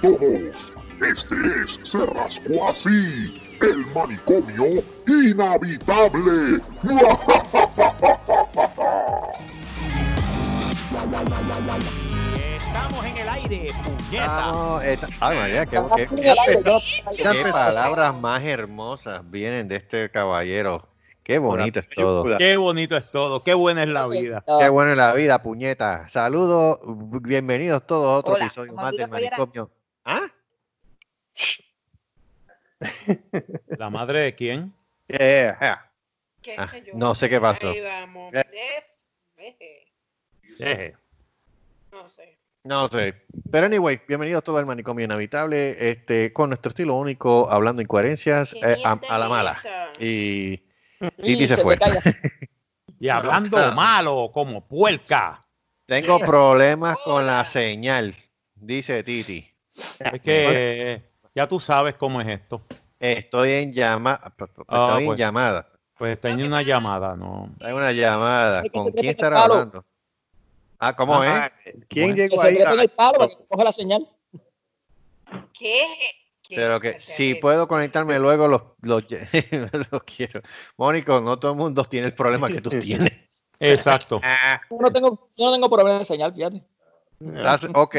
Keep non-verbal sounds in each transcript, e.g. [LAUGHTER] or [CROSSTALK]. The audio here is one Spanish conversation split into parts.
todos. Este es Se Rascó Así, el manicomio inhabitable. Estamos en el aire, puñeta. Esta- ay, María, qué, Estamos qué- en el aire, yo- qué palabras más hermosas vienen de este caballero. Qué bonito es todo. Qué bonito es todo, qué buena es la vida. Qué bueno es la vida, puñeta. Saludos, bienvenidos todos a otro Hola, episodio ¿cómo más del manicomio. ¿Ah? ¿La madre de quién? Yeah. ¿Qué Ah, yo? no sé qué pasó. Ahí vamos. Eh. No sé. No sé. Pero anyway, bienvenidos todos al manicomio inhabitable, este, con nuestro estilo único, hablando incoherencias ¿Qué eh, a, la mala. Y y Titi se fue. [LAUGHS] Y hablando malo, como puerca. tengo [LAUGHS] problemas con la señal, dice Titi. Es que ya tú sabes cómo es esto. Estoy en llamada. Ah, Estoy en pues. llamada. Pues tenía una llamada, ¿no? Hay una llamada. ¿Con se quién en estará hablando? Ah, ¿cómo Ajá. es? ¿Quién Bueno. Que llegó se ahí? en el palo Ah, para que coja la señal. ¿Qué? ¿Qué? Pero que ¿Qué si puedo conectarme luego, los, los, [LAUGHS] los quiero. Mónico, no todo el mundo tiene el problema que tú tienes. Exacto. Yo no tengo, yo no tengo problema de señal, fíjate. Ok,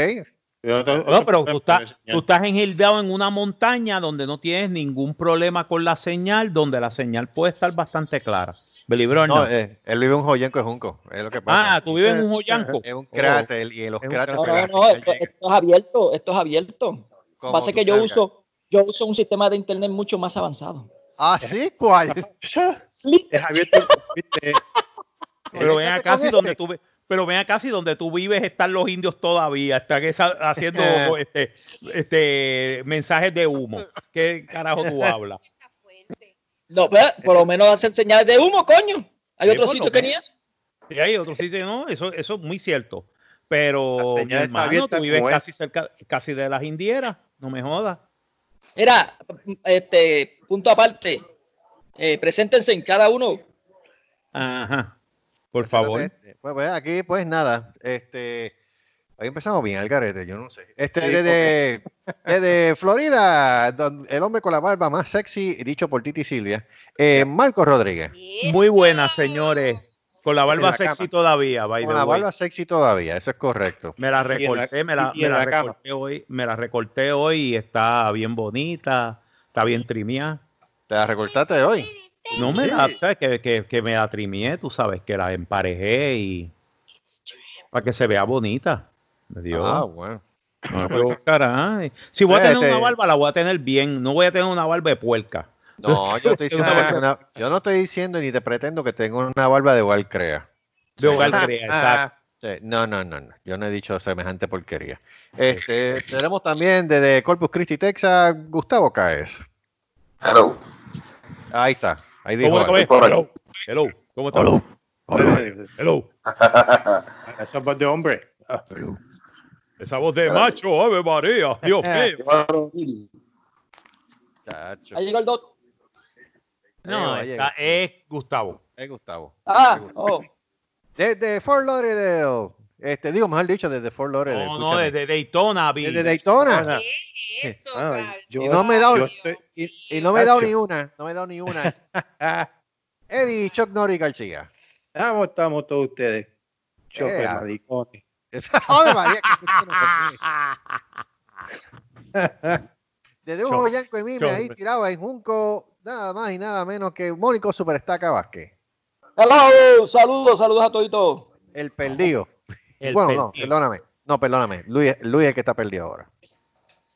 No, pero tú estás, tú estás engildeado en una montaña donde no tienes ningún problema con la señal, donde la señal puede estar bastante clara. Or no, eh, él vive en un joyenco de Junco, es lo que pasa. Ah, tú vives en un joyanco. es un cráter y en los cráteres No, no, no, esto, esto es abierto, esto es abierto. ¿Cómo Pasa que yo cargas? uso, yo uso un sistema de internet mucho más avanzado. Ah, sí, ¿cuál? [LAUGHS] Es abierto. [LAUGHS] Pero ven acá si donde este. tú vi- pero ven acá si donde tú vives están los indios todavía, están esa- haciendo [LAUGHS] este, este mensajes de humo. ¿Qué carajo tú hablas? [LAUGHS] No, pues, por lo menos hacen señales de humo, coño. Hay Sí, otro sitio que ni eso. Y hay otro sitio, no, eso, eso es muy cierto. Pero mi hermano, tú vives es. casi cerca, casi de las indieras, no me jodas. Mira, este, punto aparte. Eh, preséntense en cada uno. Ajá. Por favor. Pues, pues, aquí, pues nada, este, hoy empezamos bien, al garete, yo no sé. Este, Sí, desde, desde Florida, donde el hombre con la barba más sexy, dicho por Titi Silvia, eh, Marcos Rodríguez. Muy buenas, señores. Con la barba la sexy cama. todavía, by Con the la way. barba sexy todavía, eso es correcto. Me la recorté, me la, me recorté hoy, me la recorté hoy y está bien bonita, está bien trimiada. ¿Te la recortaste hoy? No me la, sabes que, que, que me la trimié, tú sabes, que la emparejé y para que se vea bonita. Me dio. Ah, bueno. No, [LAUGHS] pero, caray. Si voy a tener Este- una barba, la voy a tener bien. No voy a tener una barba de puerca. No, yo, [LAUGHS] estoy diciendo que tengo una- yo no estoy diciendo ni te pretendo que tengo una barba de igual crea. De hogar crea, [LAUGHS] exacto. Sí, No, no, no, no. Yo no he dicho semejante porquería. Este, tenemos también desde Corpus Christi, Texas, Gustavo Caes. Hello. Ahí está. Ahí dijo. ¿Cómo, cómo. Hello, hello, ¿cómo estás? Hello. [LAUGHS] Esa voz de hombre. Ah, Esa voz de macho, Ave María, Dios [LAUGHS] mío. Ahí llegó el dos. No, esta es Gustavo. Es Gustavo. Ah, oh. Desde Fort Lauderdale. Este, digo, mejor dicho, desde Fort Lauderdale. No, no, desde Daytona, vi. Desde Daytona. ¿Qué es eso, Ah, yo- Y no me he dado- estoy- Y, y no me he dado ni una. No me he dado ni una. [LAUGHS] Eddie Chuck Norris García. ¿Cómo estamos todos ustedes? Choque, Ea. maricones. Desde un joyanco y mime ahí tirado en Junco, nada más y nada menos que Mónico Superestaca Vázquez. Hello, saludos, saludos a todos. El perdido. El bueno, no, perdóname. No, perdóname. Luis, Luis es el que está perdido ahora.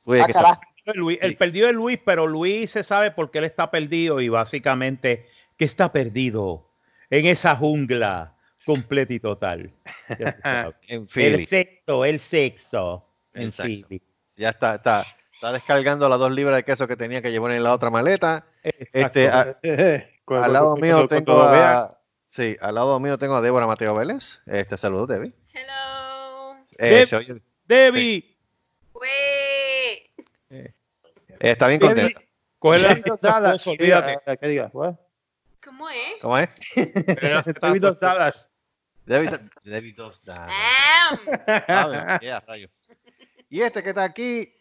Luis es Ah, el que está. Luis- el Sí. perdido es Luis, pero Luis se sabe por qué él está perdido y básicamente que está perdido en esa jungla completa y total. [LAUGHS] En el sexto, el sexto. En. Ya está, está, está descargando las dos libras de queso que tenía que llevar en la otra maleta. Exacto. Este, a- [LAUGHS] Cuando- al lado cuando- mío cuando tengo vean, a, sí, al lado mío tengo a Débora Mateo Vélez. Este, saludos, Debbie. Hello. Eh, Deb- se oye- Debbie, Güey. eh, está bien Debbie, contenta. coge la Dallas, olvídate. eh, ¿Qué digas? ¿Cómo es? ¿Cómo es? Estoy viendo Dallas. Debbie, Debbie dos da- Am. Ave María, rayos. Y este que está aquí,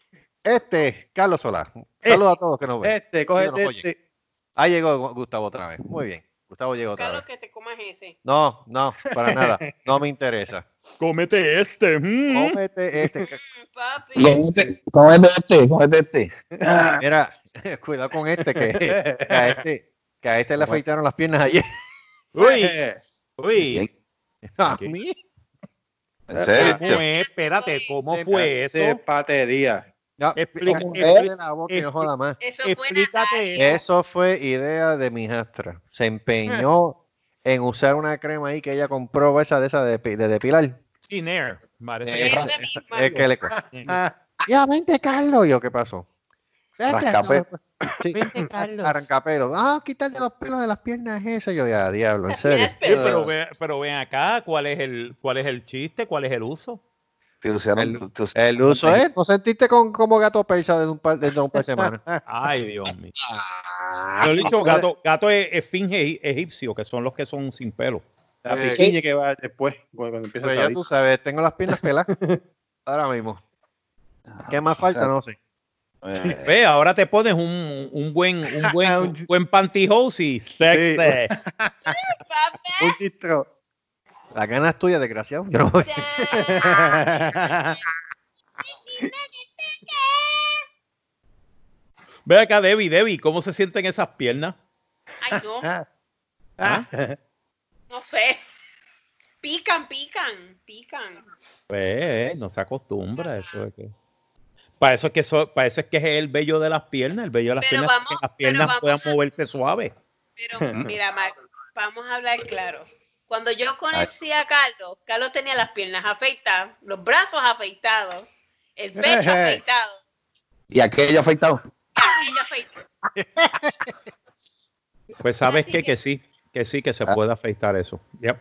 Este, Carlos Solá. Saludos a todos que nos ven. Este, coge Sí, este. Ahí llegó Gustavo otra vez. Muy bien. Gustavo llegó otra Carlos, vez. que te comas ese. No, no, para nada. No me interesa. [LAUGHS] Cómete este. mm. Cómete este. Mm, papi. Cómete, cómete este, cómete este. [LAUGHS] Mira, [LAUGHS] cuidado con este que, que a este, que a este le afeitaron las piernas ayer. Uy, uy. A ¿Qué? mí. En serio. ¿Cómo es? Espérate, ¿cómo fue Ese eso? patería. No, Explica- cállate la boca y no joda más. Eso fue. Eso fue idea de mi hijastra. Se empeñó en usar una crema ahí que ella compró, esa de esa de, de depilar. Sin air. Parece. Es que le Ah, Ya, vente, Carlos. Y yo, ¿qué pasó? No, Sí, arrancapelo. Ah, quitarte los pelos de las piernas, eso. Yo, ya, diablo, en serio. Sí, pero, ve- pero ven acá, ¿cuál es el cuál es el chiste? ¿Cuál es el uso? Te usaron- El- te usaron- El uso es, ¿no sentiste con, como gato persa desde un par, desde un par de semanas? [LAUGHS] Ay, Dios mío. Ah, Yo he dicho gato, gato es esfinge egipcio, que son los que son sin pelo. La Eh, piquiña que va después, cuando cuando empieza Pues a ya tú sabes, tengo las piernas peladas [LAUGHS] ahora mismo. ¿Qué más o falta? sea, No sé. eh, Ve, ahora te pones un, un buen un buen, [LAUGHS] un buen pantyhose y sexy. Un distro. Las ganas tuyas, desgraciado. Yo no voy. Ve acá, Debbie, Debbie, ¿cómo se sienten esas piernas? Ay, no. ¿Ah? No sé. Pican, pican, pican. Pues, no se acostumbra a eso. Es que... Para eso es que eso, para eso es que es el vello de las piernas, el vello de las Pero piernas, vamos- que las pero piernas vamos puedan a- moverse suave. Pero mira, Mar, vamos a hablar claro. Cuando yo conocí a Carlos, Carlos tenía las piernas afeitadas, los brazos afeitados, el [LAUGHS] pecho afeitado, ¿Y aquello afeitado? aquello afeitado. [LAUGHS] Pues sabes que- que sí, que sí, que se Ah. puede afeitar eso. Yep.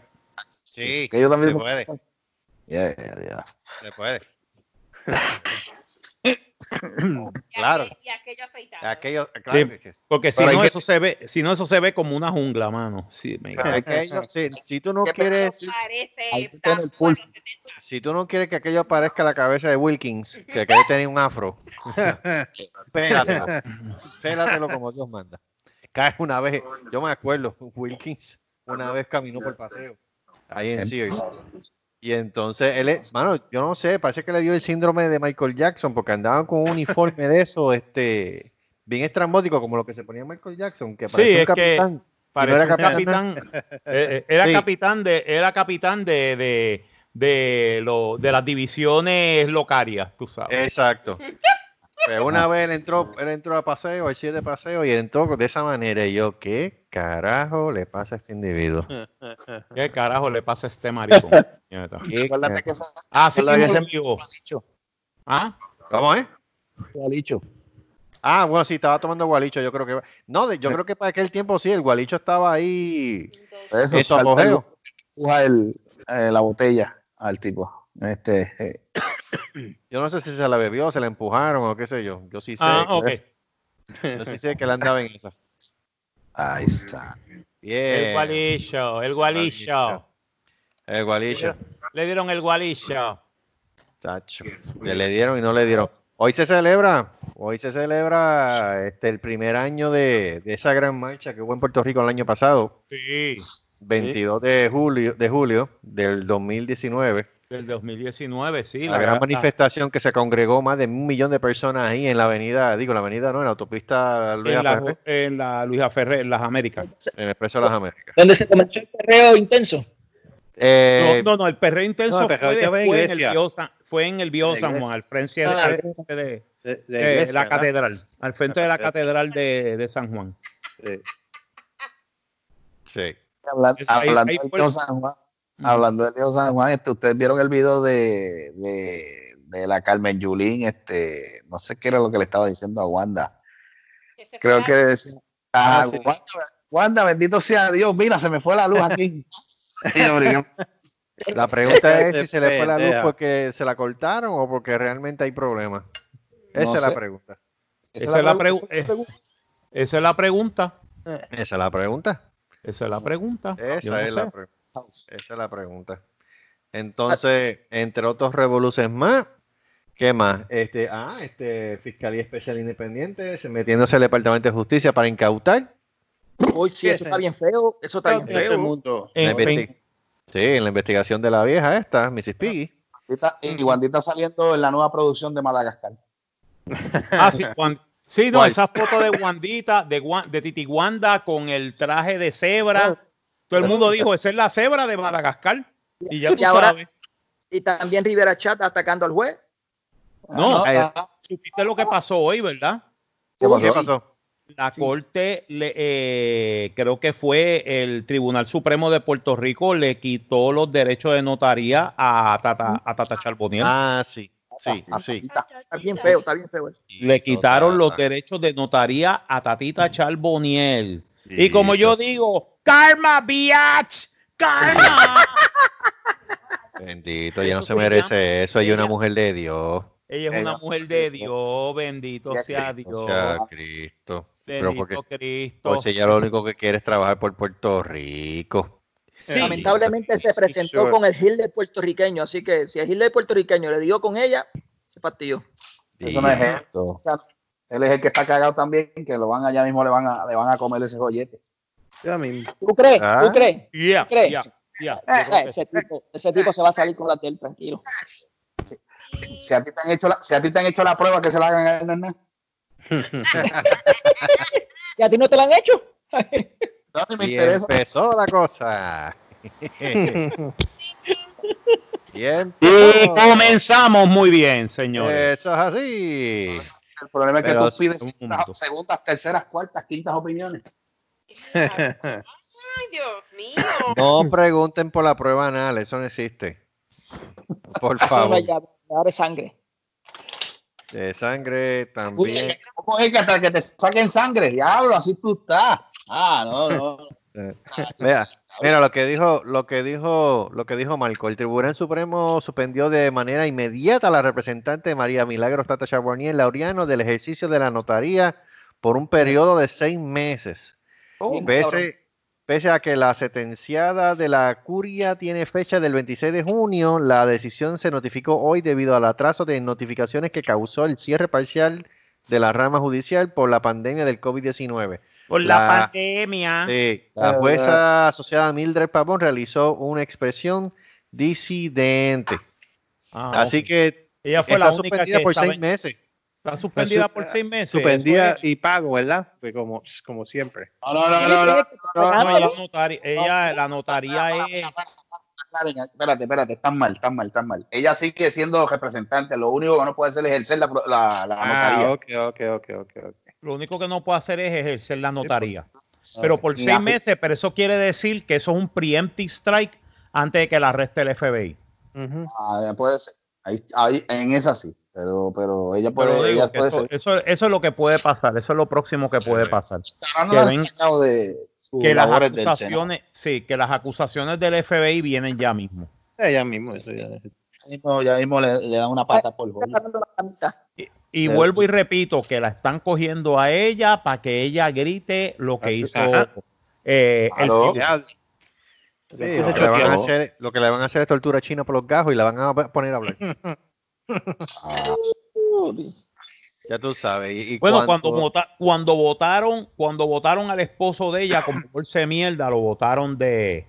Sí, Que yo también- se puede, ya. se puede. [LAUGHS] Y Claro. Y aquello afeitado. Aquello, claro Sí. que- que- Porque si no, que- eso se ve, si no, eso se ve como una jungla, mano. Sí, me Pero- aquello- si, si tú no ¿Qué quieres, Parece Ahí tú tienes el pulso. si tú no quieres que aquello parezca la cabeza de Wilkins, que aquello [LAUGHS] tenía un afro, [LAUGHS] pélatelo, pélatelo como Dios manda. Cae una vez, yo me acuerdo, Wilkins una vez caminó por paseo, ahí en Sears. Y entonces él, es- mano, yo no sé, parece que le dio el síndrome de Michael Jackson porque andaban con un uniforme de eso, este, bien estrambótico, como lo que se ponía Michael Jackson, que parecía un capitán. Era un capitán. capitán. [LAUGHS] eh, eh, era Sí. capitán de, era capitán de, de, de, lo, de las divisiones locarias, tú sabes. Exacto. Pero una vez él entró, él entró a paseo, al cierre de paseo, y él entró de esa manera. Y yo, ¿qué carajo le pasa a este individuo? [LAUGHS] ¿Qué carajo le pasa a este maricón? Nieta. ¿Qué Acuérdate que mismo ese digo. gualicho, ¿Ah? ¿Cómo es? gualicho. Ah, bueno, sí, estaba tomando gualicho, yo creo que... No, de- yo creo que para aquel tiempo sí, el gualicho estaba ahí... Eso, apogeo. el- empuja el, eh, la botella al tipo. Este, eh, Yo no sé si se la bebió, se la empujaron o qué sé yo. Yo sí sé, Ah, que- [LAUGHS] yo sí sé que él andaba en esa. ahí está. Bien. El gualicho, el gualicho. El gualicho. Le dieron el gualicho. Chacho, que le dieron y no le dieron. Hoy se celebra, hoy se celebra este el primer año de, de esa gran marcha que hubo en Puerto Rico el año pasado, Sí, 22 de julio, de julio del 2019. Del 2019, sí. la gran manifestación que se congregó más de un millón de personas ahí en la avenida, digo, la avenida no, en la autopista Luis en, la, en la Luisa Ferrer, en las Américas. en el Expreso de las Américas. Donde se comenzó el perreo intenso. Eh, no, no, no, el perreo intenso no, el perreo fue, en después en el. Bio San- fue en el Bio San. Juan, al frente de, Ah, de- De, de de iglesia, la ¿verdad? catedral, al frente de la catedral de, de San Juan. Sí. ahí- hablando ahí del fue- Dios San Juan, hablando del Dios San Juan, este, ustedes vieron el video de, de, de la Carmen Yulín, este, no sé qué era lo que le estaba diciendo a Wanda. Creo que decía, ah, Ah, sí. Wanda, Wanda, bendito sea Dios, mira, se me fue la luz aquí. [LAUGHS] La pregunta es si se le fue la luz porque se la cortaron o porque realmente hay problemas. Esa No es la sé. pregunta. Esa es la pregu- pregu- esa es la pregunta. Esa es la pregunta. Esa es la pregunta. Esa es la pregunta. Esa es la sé. Esa es la pregunta. Entonces, entre otros revoluciones más, ¿Qué más? Este, ah, este, Fiscalía Especial Independiente, se metiéndose al Departamento de Justicia para incautar. Uy, sí, eso está bien feo. Eso está bien Todo el feo. mundo. la En- en- sí, en la investigación de la vieja esta, Mrs. Piggy. Y Wandita saliendo en la nueva producción de Madagascar. Ah, sí, Juan- sí, no, ¿Cuál? esa foto de Wandita, de, de Titi Wanda con el traje de cebra. Todo el mundo dijo, [LAUGHS] esa es la cebra de Madagascar. Y ya tú Y ahora- sabes. Y también Rivera Chat atacando al juez. No, Ah, ah, Supiste lo que pasó hoy, ¿verdad? ¿Qué pasó? ¿Qué pasó? La Corte, le, eh, creo que fue el Tribunal Supremo de Puerto Rico, le quitó los derechos de notaría a Tata, a Tata Charboniel. Ah, sí, sí, Ah, sí. Está bien feo, está bien feo. eso. le quitaron los derechos derechos de notaría a Tatita Charboniel. Y como yo digo, karma, biatch, karma. [LAUGHS] Bendito, ella no se merece eso, ella es una mujer de Dios. Ella es una mujer de Dios, bendito sea Dios, sea, Cristo. Pero porque, bendito Cristo. pues ella lo único que quiere es trabajar por Puerto Rico. Sí. Lamentablemente se presentó con el Hitler puertorriqueño, así que si el Hitler puertorriqueño le dio con ella, se partió. Eso no es él. Dito. O sea, él es el que está cagado también, que lo van allá mismo le van a, le van a comer ese joyete. Ya mismo. ¿Tú crees? Ah. ¿Tú crees? Yeah, ¿Crees? yeah, Eh, ese, tipo, ese tipo se va a salir con la de él, tranquilo. Si a ti te han hecho la, si a ti te han hecho la prueba que se la hagan a él, no. [LAUGHS] ¿Y a ti no te la han hecho? No, ni me Y interesa. empezó la cosa. y [LAUGHS] Y empezó. comenzamos muy bien, señores. Eso es así. El problema es que Pero tú pides un segundas, terceras, cuartas, quintas opiniones. Ay, Dios mío. No pregunten por la prueba anal, eso no existe. Por favor. de sangre. De sangre Uy, también. ¿Cómo es que hasta que te saquen sangre? Diablo, así tú estás. Ah, no, no. Eh, Mira, mira lo que dijo, lo que dijo, lo que dijo Marco. El Tribunal Supremo suspendió de manera inmediata a la representante María Milagros Tata Charbonnier Laureano del ejercicio de la notaría por un periodo de seis meses. Cabrón. Pese, pese a que la sentenciada de la curia tiene fecha del 26 de junio, la decisión se notificó hoy debido al atraso de notificaciones que causó el cierre parcial de la rama judicial por la pandemia del COVID-19. Por la, la- pandemia. Sí, la Ah, jueza asociada Mildred Pavón realizó una expresión disidente. Ah, Así que ella fue está la única suspendida que por seis en- meses. está suspendida Sus- por seis meses. Suspendida y pago, ¿verdad? Pues como, como siempre. No, no, no, no, no. No, no, la notaria, ella, la notaría es. Espérate, espérate, están mal, están mal, están mal. Ella sigue siendo representante, lo único que no puede hacer es ejercer la, la, la notaría. Ah, ok, ok, ok, ok, ok. Lo único que no puede hacer es ejercer la notaría. Pero por seis meses, pero eso quiere decir que eso es un preemptive strike antes de que la arreste el FBI. Ujú. Ah, puede ser. Ahí, ahí, en esa sí, pero, pero ella puede, ella eso, ser. eso, eso es lo que puede pasar, eso es lo próximo que puede pasar. Que ven- de sus Que las del acusaciones, sí, que las acusaciones del FBI vienen ya mismo. Ya mismo, eso ya. Ya mismo, ya mismo le, le dan una pata por Está Y, Pero- vuelvo y repito que la están cogiendo a ella para que ella grite lo que hizo Ajá. eh, el Sí, Eso lo, que le van a hacer, lo que le van a hacer es tortura china por los gajos y la van a poner a hablar. Ah, [LAUGHS] Ya tú sabes. Y, y Bueno, cuánto- cuando, vota- cuando votaron, cuando votaron al esposo de ella como bolsa de mierda, lo votaron de,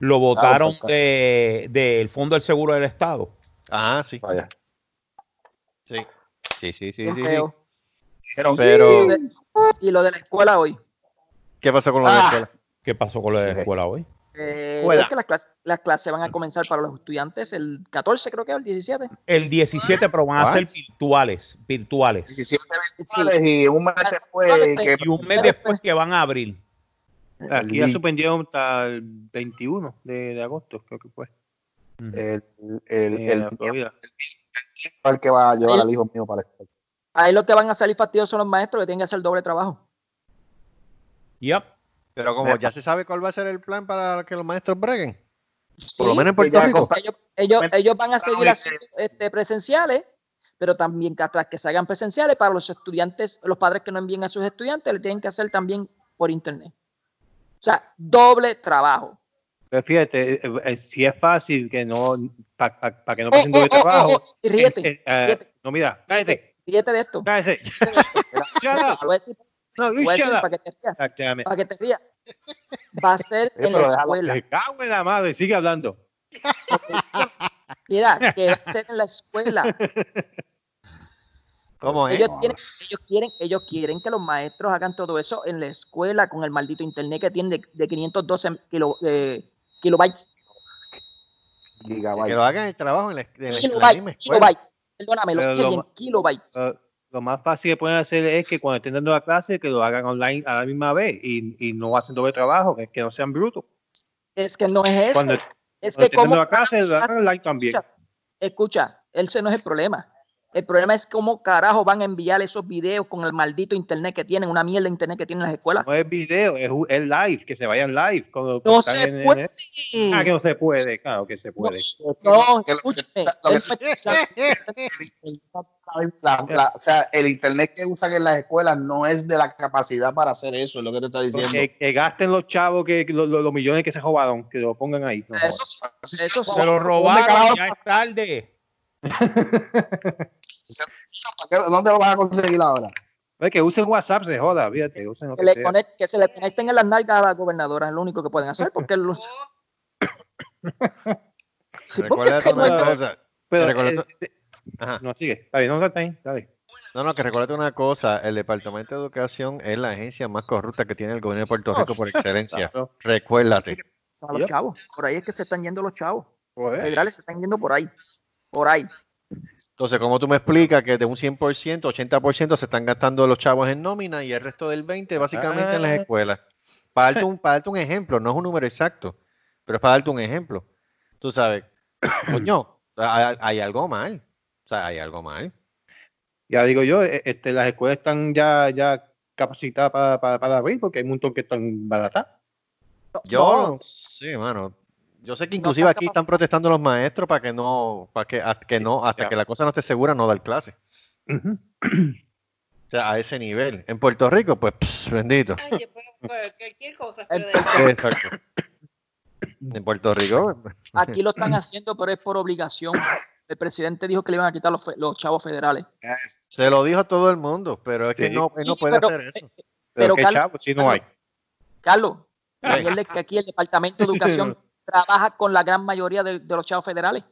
lo votaron porque- de del Fondo del Seguro del Estado. Ah, sí. vaya. Sí, sí, sí, sí. Sí, sí. Dijeron, Pero, Y lo de la escuela hoy. ¿qué pasó con lo de la Ah. escuela? ¿Qué pasó con la de la escuela hoy? Eh, es que las clases, las clases van a comenzar para los estudiantes el 14, creo que es el 17. El 17, pero van a ser virtuales, virtuales. 17 virtuales y un mes después que Y un mes después que van a abrir. Aquí ya suspendieron hasta el 21 de, de agosto, creo que fue. El, el, el, el que va a llevar al hijo mío para la escuela. Ahí lo que van a salir fastidiosos son los maestros que tienen que hacer doble trabajo. Yep. Pero como ya se sabe cuál va a ser el plan para que los maestros breguen, por lo Sí, menos en Puerto Rico. ellos, ellos, ellos van a seguir haciendo este, presenciales, pero también que tras que se hagan presenciales para los estudiantes, los padres que no envíen a sus estudiantes, le tienen que hacer también por internet. O sea, doble trabajo. Pero fíjate, eh, eh, si es fácil que no, para que no Oh, pasen doble oh, oh, oh, trabajo. oh, ríete, es, eh, eh, ríete. no, mira, cállate, Fíjate de esto. cállate. [LAUGHS] No, you voy a shut decir up. para que te rías. Ah. Para que te rías. Va a ser Sí, en la escuela. Me cago en la madre, sigue hablando. Mira, [LAUGHS] que va a ser en la escuela. ¿Cómo es? Ellos, tienen- ellos quieren, ellos quieren que los maestros hagan todo eso en la escuela con el maldito internet que tiene de, de 512 kilo- eh, kilobytes. Que lo hagan el trabajo en la, en la. Perdóname, lo Pero lo kilobytes. Lo más fácil que pueden hacer es que cuando estén dando la clase, que lo hagan online a la misma vez y, y no hacen doble trabajo, que, que no sean brutos. Es que no es eso. Cuando, es cuando que estén dando la clase, lo hagan online también. escucha, escucha, ese no es el problema. El problema es cómo carajo van a enviar esos videos con el maldito internet que tienen, una mierda de internet que tienen las escuelas. No es video, es, es live, que se vayan live. Cuando No están se en- en- puede. Ah, que no se puede, claro que se puede. No, escúchame. [LAUGHS] o sea, el internet que usan en las escuelas no es de la capacidad para hacer eso, es lo que te está diciendo. Que, que gasten los chavos, que, que lo- lo- los millones que se robaron, que lo pongan ahí. no Eso eso se- lo ¿Dónde robaron, ya es tarde. [LAUGHS] ¿Dónde lo vas a conseguir ahora? Es que usen WhatsApp, se joda, fíjate, usen lo que, que le sea. conect- que se le conecten en las nalgas a la gobernadora, es lo único que pueden hacer, [LAUGHS] porque los, [LAUGHS] Sí, porque no hay- una cosa. Pero, recuerda- eh, eh, Ajá. no, sigue, está bien, no está ahí, dale. No, no, que recuérdate una cosa. El Departamento de Educación es la agencia más corrupta que tiene el gobierno de Puerto Rico por excelencia. Recuérdate. a los chavos. Por ahí es que se están yendo los chavos. Joder. Federales se están yendo por ahí. Por ahí. Entonces, ¿cómo tú me explicas que de un 100%, 80% se están gastando los chavos en nómina y el resto del 20% básicamente en las Ah. escuelas? Para darte, un, para darte un ejemplo, no es un número exacto, pero es para darte un ejemplo. Tú sabes, [CLEARS THROAT] coño, hay, hay algo mal. O sea, hay algo mal. Ya digo yo, eh, este, las escuelas están ya, ya capacitadas para, para, para abrir porque hay un montón que están baratadas. Yo No, no sé, mano. Yo sé que inclusive aquí están protestando los maestros para que no, para que, hasta que no, hasta que la cosa no esté segura, no dar clase. O sea, a ese nivel. En Puerto Rico, pues, pss, bendito. Ay, pues, pues, cualquier cosa. pero de- Exacto. En Puerto Rico, pues, aquí lo están haciendo, pero es por obligación. El presidente dijo que le iban a quitar los, fe- los chavos federales. se lo dijo a todo el mundo, pero es que Sí. no, él no Sí, puede pero- hacer eso. Pero, Pero, qué Carlos- chavo, si no hay. Carlos, añadirle que aquí el Departamento de [LAUGHS] Educación trabaja con la gran mayoría de, de los chavos federales.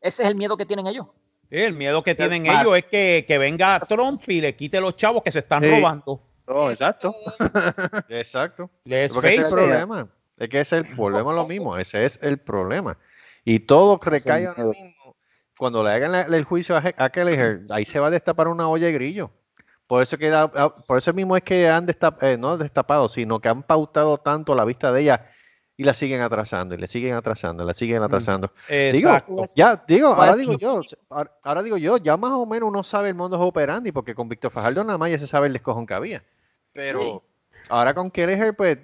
Ese es el miedo que tienen ellos. Sí, el miedo que Sí, tienen Max. ellos es que, que venga Trump y le quite los chavos que se están Sí. robando. No, exacto. [LAUGHS] Exacto. Les Porque ese es el problema. Es que ese es el problema, lo mismo. Ese es el problema. Y todo recae ahora mismo. Cuando le hagan la- el juicio a, Kelleher, ahí se va a destapar una olla de grillo. Por eso, que ah, por eso mismo es que han destapado, no destapado, sino que han pautado tanto la vista de ella y la siguen atrasando, y le siguen atrasando, la siguen atrasando. Digo, Exacto. ya, digo, ahora Bueno, digo yo, ahora, ahora digo yo, ya más o menos uno sabe el mundo operandi, porque con Víctor Fajardo nada más ya se sabe el descojón que había. Pero ahora con Kelleher, pues,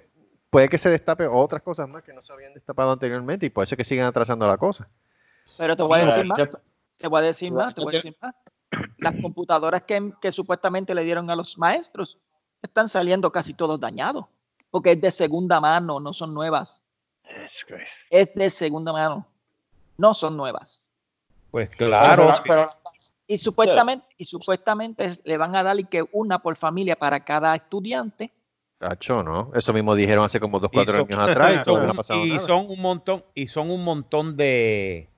puede que se destape otras cosas más que no se habían destapado anteriormente, y por eso es que siguen atrasando la cosa. Pero te voy a decir más. Te voy a decir más. Te voy a decir más. Las computadoras que, que supuestamente le dieron a los maestros están saliendo casi todos dañados. Porque es de segunda mano, no son nuevas. Es de segunda mano. No son nuevas. Pues claro. Pero- pero- Y supuestamente, y supuestamente le van a dar y que una por familia para cada estudiante. Tacho, ¿no? Eso mismo dijeron hace como dos, cuatro son- años atrás y [LAUGHS] no son- pasado y nada. son un montón y son un montón de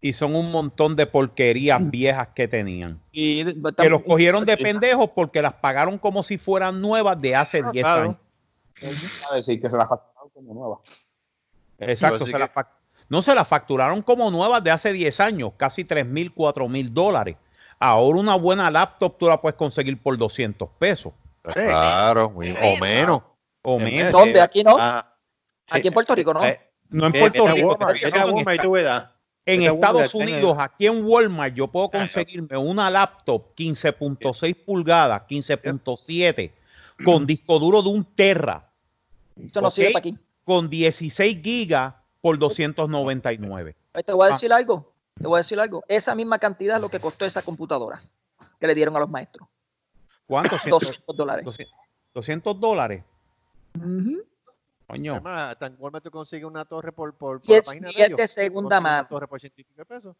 y son un montón de porquerías viejas que tenían Y que los cogieron de pendejos porque las pagaron como si fueran nuevas de hace 10 claro. años a decir que se la facturaron como nueva. exacto Pues se que- no se las facturaron como nuevas de hace 10 años casi 3 mil 4 mil dólares ahora una buena laptop tú la puedes conseguir por 200 pesos Pues claro, muy- o menos. o En menos ¿Dónde? Aquí no. Ah, Aquí en Puerto Rico no. eh, no en eh, Puerto Rico Walmart, en Walmart Estados Walmart Unidos, aquí en Walmart, yo puedo conseguirme una laptop 15.6 pulgadas, 15.7, con disco duro de un Terra, Eso no sirve para aquí. Con 16 gigas por 299. Pues Te voy a Ah. decir algo. Te voy a decir algo. Esa misma cantidad es lo que costó esa computadora que le dieron a los maestros. ¿Cuánto? [LAUGHS] 200 dólares. 200 200 dólares. Ujú. Coño. Además, Walmart tú consigues una torre por, por, por la página de ellos. segunda consigues una mano. torre por ciento y pico de pesos.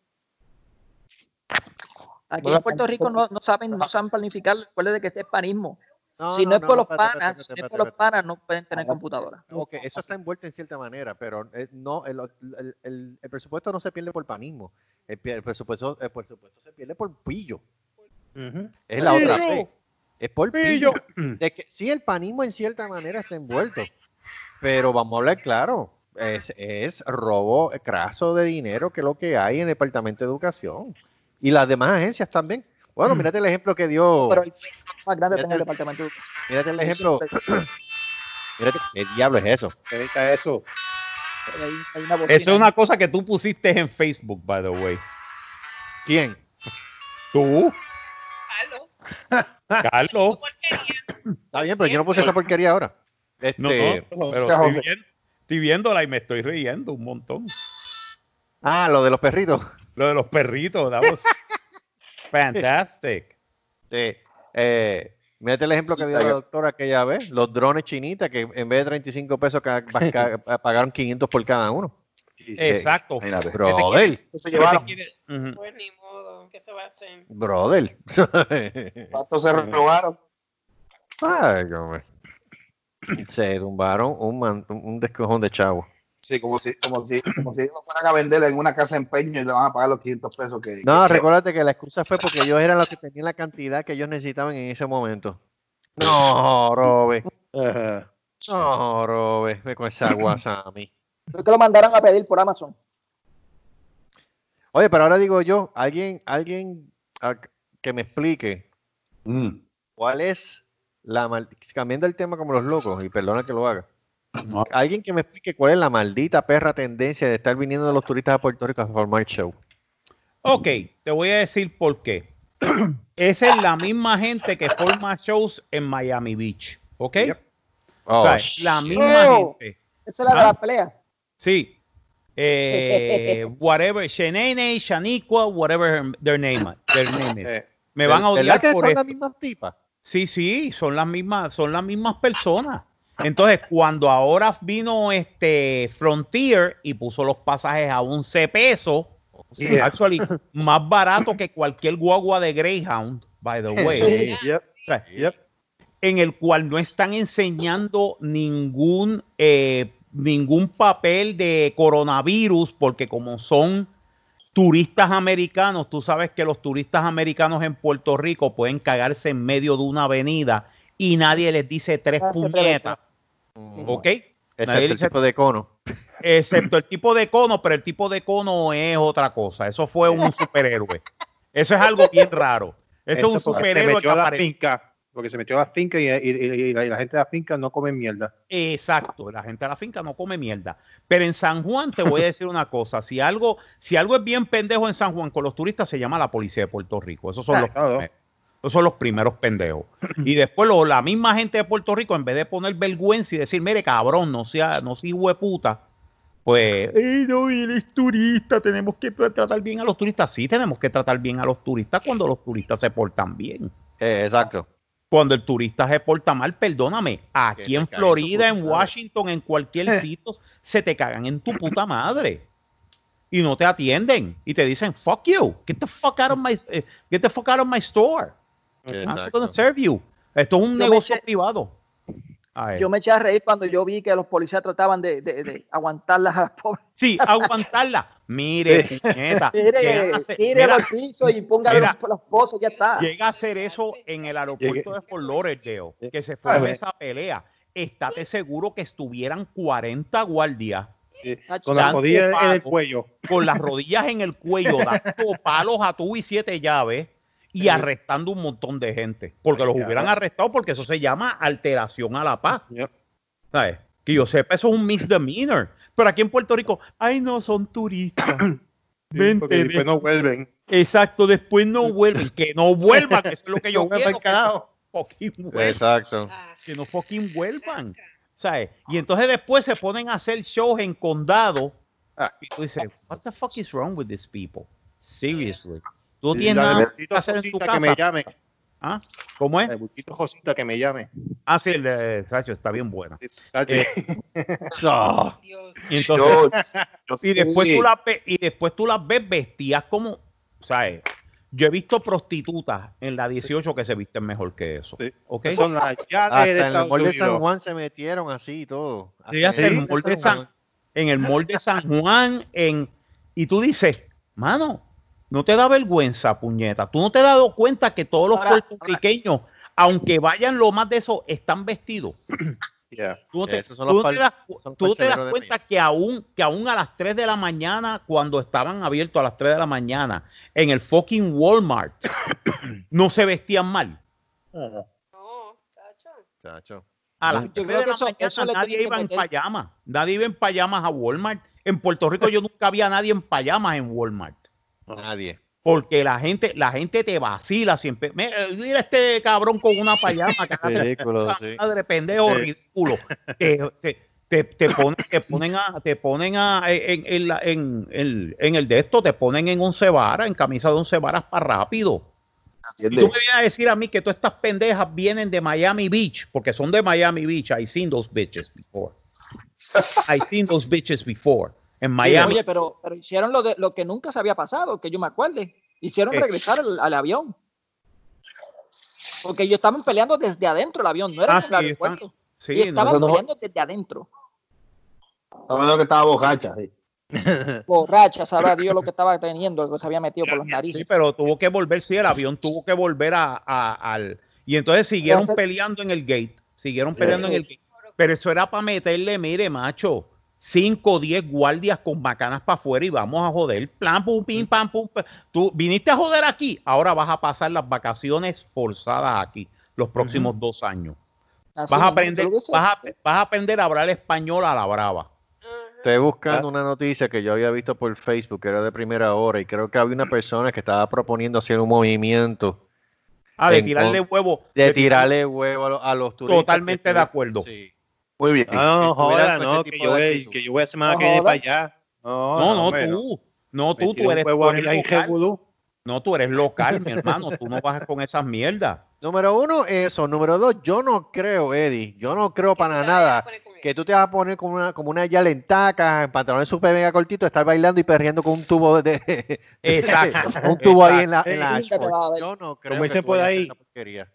Aquí en Puerto Rico no, no saben, no saben planificar. Recuerde que este es panismo. No, si no, es por los panas, si no es por los panas, no pueden tener computadora. Ok, eso está envuelto en cierta manera, pero eh, no, el, el- el- el presupuesto no se pierde por panismo. El, presupuesto, el presupuesto se pierde por pillo. Es la otra vez. Es por pillo. Pillo. [CLEARS THROAT] De que, sí, el panismo en cierta manera está envuelto, pero vamos a hablar claro. Es, es robo craso de dinero que es lo que hay en el Departamento de Educación. Y las demás agencias también. Bueno, mírate el ejemplo que dio. Pero el más grande en el departamento. Mírate el ejemplo. [CLEARS THROAT] Mírate, ¿qué diablo es eso? Evita eso. Hay, hay una Eso es una cosa que tú pusiste en Facebook, by the way. ¿Quién? Tú, Carlos, [LAUGHS] Carlos. Está bien, pero yo no puse esa porquería ahora. Este, No, no, pero José, estoy, viendo- estoy viéndola y me estoy riendo un montón. Ah, lo de los perritos. Lo de los perritos, was [LAUGHS] fantastic. Sí. Eh, mírate el ejemplo que dio la doctora aquella vez. Los drones chinitas que en vez de 35 pesos [LAUGHS] pagaron 500 por cada uno. Exacto. Imagínate. Brother, Se llevaron. Pues ni modo, ¿qué se va a hacer? brother. [LAUGHS] ¿Cuántos se robaron? Ay, hombre. Se tumbaron un, man- un descojón de chavo. Sí, como si, como si, como si ellos fueran a vender en una casa de empeño y le van a pagar los 500 pesos que. No, que- recuérdate que la excusa fue porque ellos eran los que tenían la cantidad que ellos necesitaban en ese momento. No, Robe. No, Robe. Ve con esa guasa a mí. Creo que lo mandaron a pedir por Amazon. Oye, pero ahora digo yo, alguien, alguien que me explique Mm. cuál es la mal- cambiando el tema como los locos, y perdona que lo haga. No. Alguien que me explique cuál es la maldita perra tendencia de estar viniendo los turistas a Puerto Rico a formar show. Ok, te voy a decir por qué. [CLEARS THROAT] Esa es la misma gente que forma shows en Miami Beach. ¿Ok? Oh, O sea, es la misma Oh. gente. Esa es la de la pelea. Sí. Eh, [LAUGHS] whatever, Shenene, Shaniqua, whatever their name, their name is. Eh, Me van a ¿Verdad odiar que por son esto. las mismas tipas? Sí, sí, son las mismas, son las mismas personas. Entonces, cuando ahora vino este Frontier y puso los pasajes a 11 pesos, Sí. actually, más barato que cualquier guagua de Greyhound, by the way, Sí. Yep, O sea, yep. en el cual no están enseñando ningún eh, ningún papel de coronavirus, porque como son turistas americanos, tú sabes que los turistas americanos en Puerto Rico pueden cagarse en medio de una avenida y nadie les dice tres puñetas, Mm. ¿ok? Excepto Nadie el dice- tipo de cono. Excepto el tipo de cono, pero el tipo de cono es otra cosa. Eso fue un [LAUGHS] superhéroe. Eso es algo bien raro. Eso, es un se superhéroe que metió a la finca. Porque se metió a la finca y, y- y- y la, y la gente de la finca no come mierda. Exacto, la gente de la finca no come mierda. Pero en San Juan te voy a decir una cosa, si algo, si algo es bien pendejo en San Juan con los turistas se llama la policía de Puerto Rico. Esos son Ah, los claro. primeros. Esos son los primeros pendejos. [CLEARS THROAT] Y después lo- la misma gente de Puerto Rico, en vez de poner vergüenza y decir, mire cabrón, no sea, no sea hueputa, pues, "Ey, no, y él es turista, tenemos que tratar bien a los turistas. Sí, tenemos que tratar bien a los turistas cuando los turistas se portan bien. Eh, exacto. Cuando el turista se porta mal, perdóname, aquí en Florida, en madre. Washington, en cualquier sitio, se te cagan en tu puta madre. Y no te atienden. Y te dicen, fuck you, get the fuck out of my, eh, get the fuck out of my store. I'm not Exacto. gonna serve you. Esto es un Yo negocio eché- privado. Ay. Yo me eché a reír cuando yo vi que los policías trataban de, de, de aguantarlas a las pobres. Sí, [LAUGHS] aguantarla. Mire, puñeta. Tire, [LAUGHS] Llegan a hacer- tire mira, al piso y póngale mira. los, los pozos, ya está. Llega a hacer eso en el aeropuerto de Fort Lauderdale, que se fue ve. esa pelea. Estate seguro que estuvieran 40 guardias Con la Tanto rodilla en el cuello. con las rodillas en el cuello, dando [LAUGHS] palos a tú y siete llaves y arrestando un montón de gente. Porque los hubieran arrestado porque eso se llama alteración a la paz. ¿sabes? Que yo sepa, eso es un misdemeanor. Pero aquí en Puerto Rico, ay, no, son turistas. [CLEARS THROAT] Vente, después no vuelven. Exacto, después no vuelven. Que no vuelvan, que eso es lo que [LAUGHS] yo quiero. que no fucking vuelvan, Exacto. Que no fucking vuelvan. ¿Sabes? Y entonces después se ponen a hacer shows en condado. Ah. Y tú dices, what the fuck is wrong with these people? Seriously. Tú tienes la nada que hacer en tu cosita que me casa. llamen. ¿Ah? ¿Cómo es? Buchito Josita que me llame. Ah, sí, el de Sacho está bien buena. Tacho. Eh, [LAUGHS] Ah, Dios. Y entonces, Yo- [LAUGHS] yo y después sí. tú las ves, y después tú las ves vestidas como, ¿sabes? Yo he visto prostitutas en la 18 que se visten mejor que eso. Sí. ¿Ok? Que Son las llaves Hasta de en el mall de San. Juan se metieron así y todo. Sí, hasta en el mall de San, en el mall de San Juan, en, y tú dices, mano, no te da vergüenza, puñeta. Tú no te has dado cuenta que todos los Ahora- puertorriqueños, aunque vayan lo más de eso, están vestidos. [CLEARS THROAT] Yeah. Tú no te, tú te das, son tú no te das cuenta que aún, que aún a las 3 de la mañana, cuando estaban abiertos a las 3 de la mañana, en el fucking Walmart, [COUGHS] no se vestían mal. No, tacho. Chacho. A las Yo 3 creo de que la eso- mañana eso nadie iba en payamas. Nadie iba en payamas a Walmart. En Puerto Rico yo nunca había nadie en payamas en Walmart. Nadie. Porque la gente, la gente te vacila siempre. Mira, este cabrón con una payama. Ridículo, sí. Madre, pendejo, Sí. ridículo. Te, te, te, te ponen, te ponen a, te ponen a, en, en, la- en, en- en el de esto, te ponen en once varas, en camisa de once varas para rápido. Y tú ¿Entiendes? me vienes a decir a mí que todas estas pendejas vienen de Miami Beach, porque son de Miami Beach. I seen those bitches before. I seen those bitches before. En Miami. Oye, pero, pero hicieron lo, de, lo que nunca se había pasado, que yo me acuerde. Hicieron regresar al, al avión. Porque ellos estaban peleando desde adentro del avión, no era Ah, en el sí, aeropuerto. sí, no, estaban no, no. peleando desde adentro. Estaba que estaba bojacha. sí. [LAUGHS] Borracha, sabrá Dios lo que estaba teniendo, lo que se había metido por las Sí, narices. pero tuvo que volver, sí, el avión tuvo que volver a, a- al... Y entonces siguieron Entonces- peleando en el gate, siguieron peleando en el gate. Pero eso era para meterle, mire, macho, 5 o 10 guardias con bacanas para afuera y vamos a joder. Plan, pum, pim, pam, pum. Tú viniste a joder aquí, ahora vas a pasar las vacaciones forzadas aquí los próximos dos años. Así Vas a, aprender, vas, a, vas a aprender a hablar español a la brava. Estoy buscando una noticia que yo había visto por Facebook, que era de primera hora, y creo que había una persona que estaba proponiendo hacer un movimiento Ah, de En tirarle huevo. de tirarle huevo a, lo- a los turistas. Totalmente de acuerdo. Sí. Muy bien. No, no, joda, no, que yo, voy, que yo voy a semana No que viene para allá. No, No, no, tú. No, tú, tú eres, tú local. No, tú eres local, mi hermano. Tú no vas con esas mierdas. Número uno, eso. Número dos, yo no creo, Eddie, yo no creo para nada. Que tú te vas a poner como una, como una yalentaca, en pantalones super mega cortitos, estar bailando y perreando con un tubo de, de- Exacto. [LAUGHS] un tubo ahí en la, en la. Yo no creo Como tú por ahí.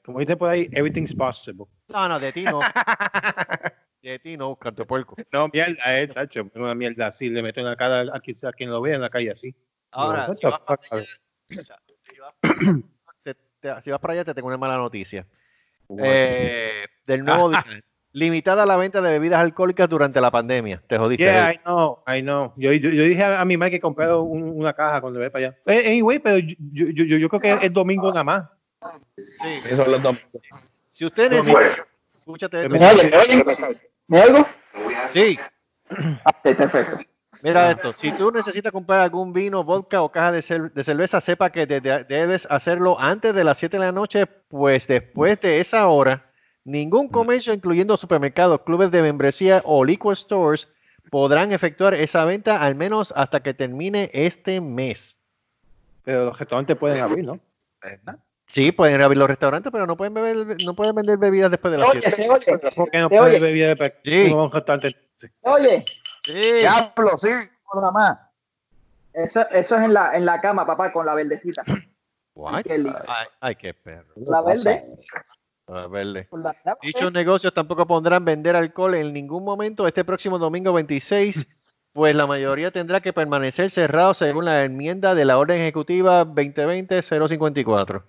Como dice por ahí, everything's possible. No, no, de ti no. [LAUGHS] De ti no, canto puerco. No, mierda, eh, tacho, una mierda así, le meto en la cara a quien, a quien lo vea en la calle así. Ahora, si vas, para allá, si vas- [COUGHS] te- te- si vas para allá, te tengo una mala noticia. Eh, del nuevo. [LAUGHS] Limitada la venta de bebidas alcohólicas durante la pandemia. Te jodiste. Yeah. I know, I know. Yo, yo, yo dije a, a mi madre que comprara un- una caja cuando ve para allá. Eh, anyway, pero yo, yo, yo, yo creo que es domingo nada más. Sí. Eso es lo que- Si usted necesita. Escúchate esto. ¿Me oyen? ¿Me oigo? Sí. Ah, sí, perfecto. Mira esto, si tú necesitas comprar algún vino, vodka o caja de, cer- de cerveza, sepa que de- de- debes hacerlo antes de las 7 de la noche, pues después de esa hora, ningún comercio, incluyendo supermercados, clubes de membresía o liquor stores, podrán efectuar esa venta al menos hasta que termine este mes. Pero los restaurantes pueden abrir, ¿no? Sí, pueden abrir los restaurantes, pero no pueden beber, no pueden vender bebidas después de las Oye, 7. se oye. ¿Por qué no ¿Se puede oye? beber de Sí. un restaurante? Oye, Sí. Diablo, sí. nada más. Eso, eso es en la, en la cama, papá, con la verdecita. What? Ay, ay, qué perro. La verde. A verle. la- la- Dichos negocios tampoco podrán vender alcohol en ningún momento este próximo domingo 26, pues la mayoría tendrá que permanecer cerrado según la enmienda de la Orden Ejecutiva 2020-054.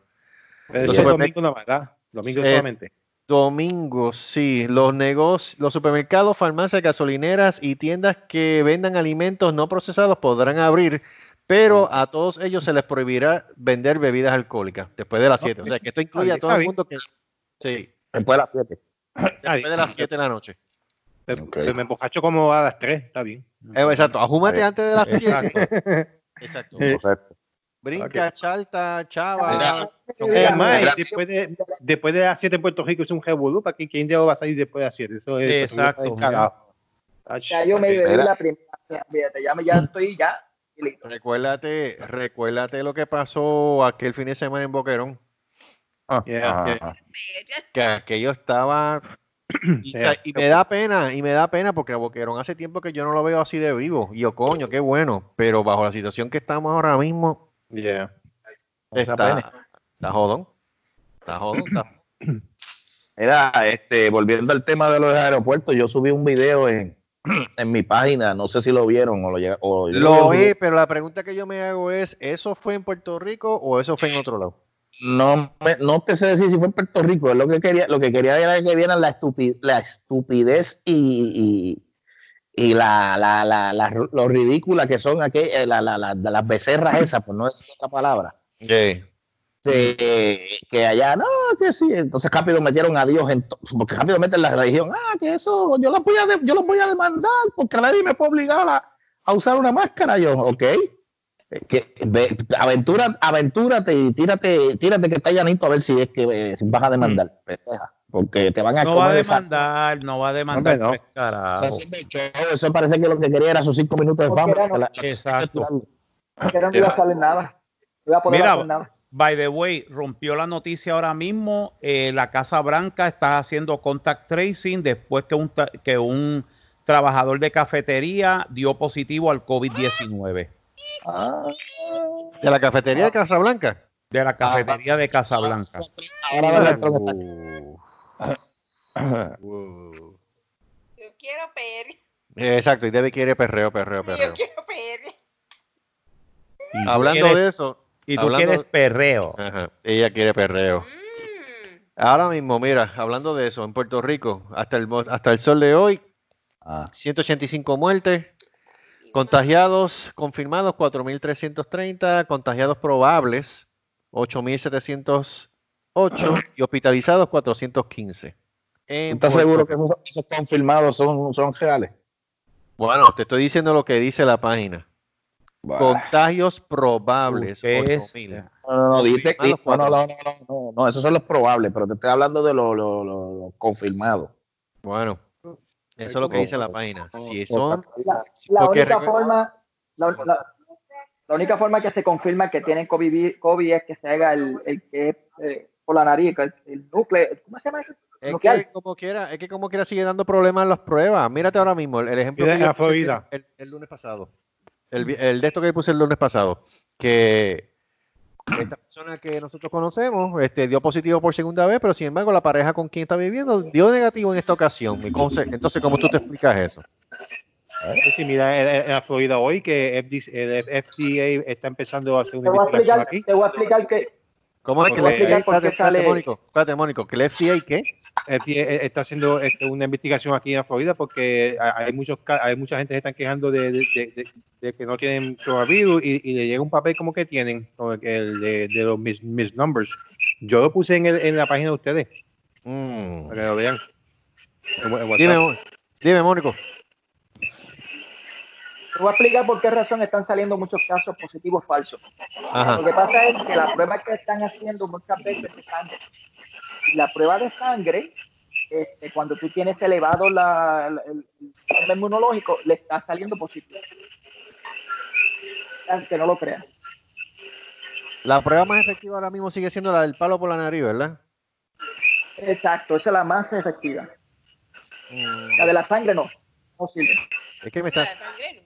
Pero Los ese es supermer- domingo más, ¿verdad? Domingo Eh, solamente. Domingo, sí. Los negocios, los supermercados, farmacias, gasolineras y tiendas que vendan alimentos no procesados podrán abrir, pero a todos ellos se les prohibirá vender bebidas alcohólicas después de las 7. O sea, que esto incluye a todo el mundo que... Sí, Después de las 7. después de las 7 de la noche. Pero- Ok. pero me embocacho como a las 3, está bien. Eh, exacto, ajúmate Eh, antes de las 7. Exacto. [LAUGHS] Exacto. Correcto. Brinca, chalta, chava. Más, Mira. después de, después de las 7 en Puerto Rico es un revolú, ¿para que quién va a salir después de las 7? Eso es Exacto. Ya yo me bebí la primera. Fíjate, ya, me, ya estoy ya. Recuérdate, recuérdate lo que pasó aquel fin de semana en Boquerón. Ah, Yeah, ajá, yeah. ajá. que aquello estaba [CLEARS THROAT] y, o sea, y me da pena y me da pena porque a Boquerón hace tiempo que yo no lo veo así de vivo y yo coño qué bueno pero bajo la situación que estamos ahora mismo está pena. está jodón está jodón está- [CLEARS THROAT] Mira, este, volviendo al tema de los aeropuertos, yo subí un video en, [CLEARS THROAT] en mi página, no sé si lo vieron o lo llega- o yo lo vi pero la pregunta que yo me hago es eso fue en Puerto Rico o eso fue en otro lado No, me- no te sé decir si fue en Puerto Rico, es lo que quería, lo que quería era que vieran la, estupi- la estupidez y, y, y la, la, la, la- lo ridícula que son aquel- eh, las becerras esas, por no decir otra palabra. de- que allá, no, que sí, entonces rápido metieron a Dios en porque rápido meten la religión, ah, que eso, yo los voy a, de- yo los voy a demandar porque nadie me puede obligar a, a usar una máscara, yo, ok, que, ve, aventura, aventúrate y tírate, tírate que está llanito a ver si es que eh, si vas a demandar, pendeja, porque te van a No va a comer esa- demandar, no va a demandar. No. pues, carajo. eso, parece que lo que quería era sus cinco minutos de fama. era no- la- la- Exacto. Que no iba a salir nada. No iba a poder Mira, hacer nada. By the way, rompió la noticia ahora mismo. eh, la Casa Blanca está haciendo contact tracing después que un, ta- que un trabajador de cafetería dio positivo al COVID-19 Ah. de la cafetería de Casablanca de la cafetería de Casablanca. Ahora está Uh. Yo quiero PR. exacto y Debbie quiere perreo perreo perreo Yo quiero hablando quieres- de eso Y tú hablando- quieres perreo. Ajá, ella quiere perreo. Mm. Ahora mismo, mira, hablando de eso, en Puerto Rico, hasta el, hasta el sol de hoy, Ah. 185 muertes, contagiados confirmados 4.330, contagiados probables 8.708 y hospitalizados 415. En ¿Estás Puerto seguro que esos, esos confirmados son, son reales? Bueno, te estoy diciendo lo que dice la página. Contagios probables Usted es- 8.000. No, no, no, dite- Confirmados di- no, no, no, cuatro. no, no, no, no, esos son los probables, pero te estoy hablando de los lo, lo- lo confirmados. Bueno, eso es lo que dice la página. Si son La, única forma, la, la- la única forma que se confirma que tienen COVID, COVID es que se haga el, el que es eh, por la nariz, el, el núcleo, ¿cómo se llama eso? Es Nuclear. que como quiera, es que como quiera sigue dando problemas en las pruebas. Mírate ahora mismo el, el ejemplo que yo puse el, Florida. el- el lunes pasado. El, el de esto que puse el lunes pasado. Que esta persona que nosotros conocemos este, dio positivo por segunda vez, pero sin embargo la pareja con quien está viviendo dio negativo en esta ocasión. Entonces, ¿cómo tú te explicas eso? Sí, mira, en, la Florida hoy que el FDA está empezando a hacer Te una voy a investigación explicar, aquí. te voy a explicar que ¿Cómo es que Te el voy a FDA, explicar por qué espérate, Mónico, que el FDA qué? FDA está haciendo este, una investigación aquí en la Florida porque hay muchos hay mucha gente que se están quejando de, de- de- de- de que no tienen coronavirus y, y le llega un papel como que tienen, el de, los mis, mis numbers. Yo lo puse en, el- en la página de ustedes Mm. para que lo vean. En en. Dime, dime, Mónico. Te voy a explicar por qué razón están saliendo muchos casos positivos falsos. Ajá. Lo que pasa es que la prueba que están haciendo muchas veces de sangre, la prueba de sangre, este, cuando tú tienes elevado la, la- el, el sistema inmunológico, le está saliendo positivo. Aunque no lo crean. La prueba más efectiva ahora mismo sigue siendo la del palo por la nariz, ¿verdad? Exacto, esa es la más efectiva. Mm. La de la sangre no, no sirve. Es que me La está, de sangre, ¿no?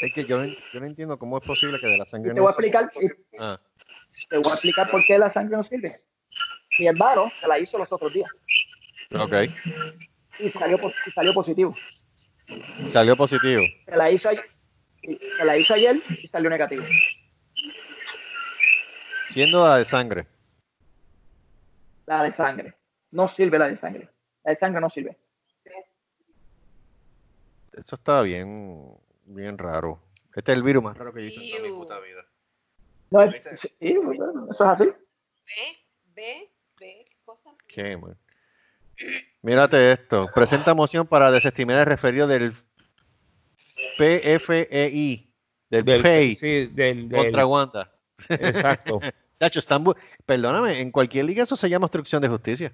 Es que yo no, yo no entiendo cómo es posible que de la Y sangre te voy a no explicar, y Ah, te voy a explicar por qué la sangre no sirve. Mi hermano se la hizo los otros días ok. y salió, y salió positivo. Salió positivo. Se la hizo ayer, y se la hizo ayer y salió negativo. Siendo la de sangre. La de sangre. No sirve la de sangre. La de sangre no sirve. Eso está bien, bien raro. Este es el virus más raro que yo he visto en toda mi puta vida. No es, sí, bueno, eso es así. Ve, ve, ve, qué cosa. Qué mal. Mírate esto. Presenta moción para desestimar el referido del PFEI. Del, Del, PEI sí, del, del- contra Wanda. exacto. [LAUGHS] Tacho, están Perdóname, en cualquier liga eso se llama obstrucción de justicia.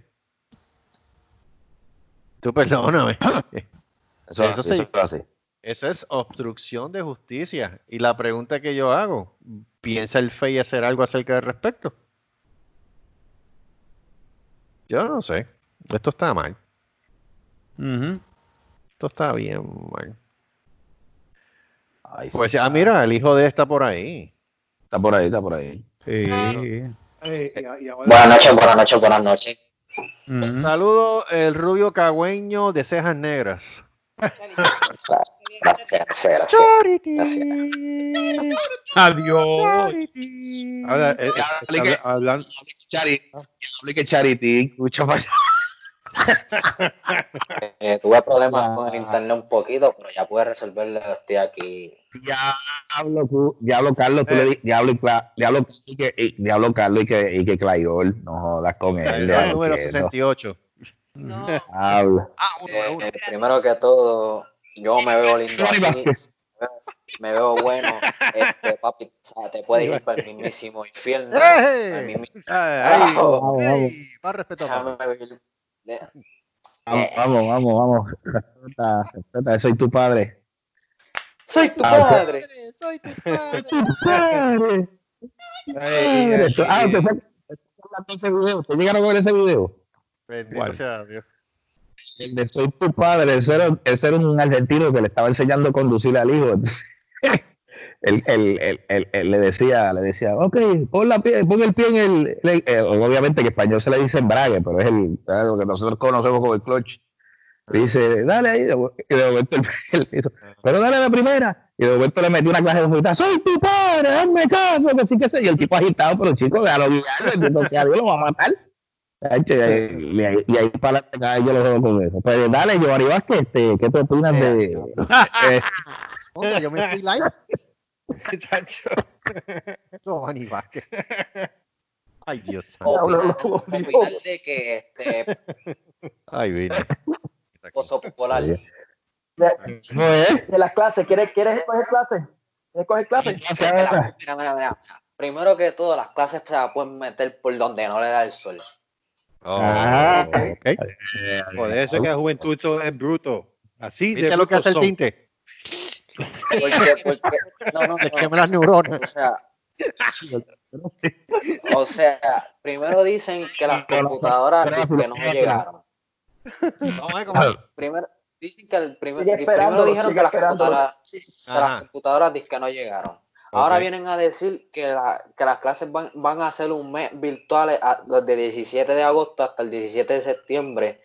Tú perdóname. [LAUGHS] Eso, Eso es sí. así, eso es así. Eso es obstrucción de justicia. Y la pregunta que yo hago, ¿piensa el FEI hacer algo acerca del respecto? Yo no sé. Esto está mal. Esto está bien mal. Ay, Pues sí, ah, mira, el hijo de está por ahí. Está por ahí, está por ahí. Sí. Eh, Buenas noches, buenas noches, buenas noches. Saludo el rubio cagüeño de cejas negras. Gracias, gracias, gracias. Adiós. ahora, eh, eh, Ya, está aplique. habla- hablando- Charity, Charity, mucho más. Eh, tuve problemas con el internet un poquito, pero ya pude resolverlo. Estoy aquí. Diablo, tú- Diablo Carlos, tú le di, Diablo, y Cla- Diablo, y que, y- Diablo Carlos y que, y que Clairol, no jodas con él. El número quieto. 68. No. [LAUGHS] Habla. Eh, primero que todo, yo me veo lindo Johnny aquí, Vázquez. me veo bueno. [LAUGHS] Este, papi, o sea, te puedes ir para el mismísimo infierno. Al mismísimo- Ay, Carajo. ey, más respeto, Déjame papá. ver. De- Vamos, vamos, vamos, vamos. Respeta, respeta, soy tu padre. Soy tu Ah, padre. Soy tu padre. Padre. eh, Padre. Ah, ese video. ¿Ustedes llegaron a ver ese video? Bendito ¿Cuál? sea Dios. El de Soy tu padre, ese era, ese era un argentino que le estaba enseñando a conducir al hijo. [LAUGHS] Entonces, él, él- él- él- le decía, le decía, ok, pon, la pie, pon el pie en el, eh, obviamente en español se le dice embrague, pero es el, lo que nosotros conocemos como el clutch. Dice, dale ahí, y de momento él, [LAUGHS] hizo, pero dale la primera. Y de momento le metió una clase de fruta, soy tu padre, hazme caso, que sí que sé. Y el tipo agitado, pero chico, déjalo guiar, bendito sea Dios, lo va a matar. Y ahí, y ahí- para vez yo lo veo con eso. Pues dale, Giovanni Vázquez, este, ¿qué te opinas de...? [LAUGHS] eh, Oye, yo me fui light. [LAUGHS] Chacho. Giovanni Vázquez. Ay, Dios [LAUGHS] santo. Diablo, Opinar, de que este Ay, vine. oso polar. De, ¿No es? de las clases, ¿quieres, ¿quieres coger clases? ¿Quieres coger clases? Mira, mira, mira, mira. Primero que todo, las clases se las pueden meter por donde no le da el sol. Oh, Ah, ok. Por eso es que la juventud es bruto. Así de ¿Viste lo que hace el tinte? Porque, porque, no, no, no. las neuronas. O sea, o sea, primero dicen que las computadoras que no llegaron. Vamos a ver cómo. Primero, dicen que el primer, primero dijeron que las computadoras, que las computadoras que no llegaron. Ahora vienen a decir que, la- que las clases van, van a ser un mes virtuales a- desde 17 de agosto hasta el 17 de septiembre.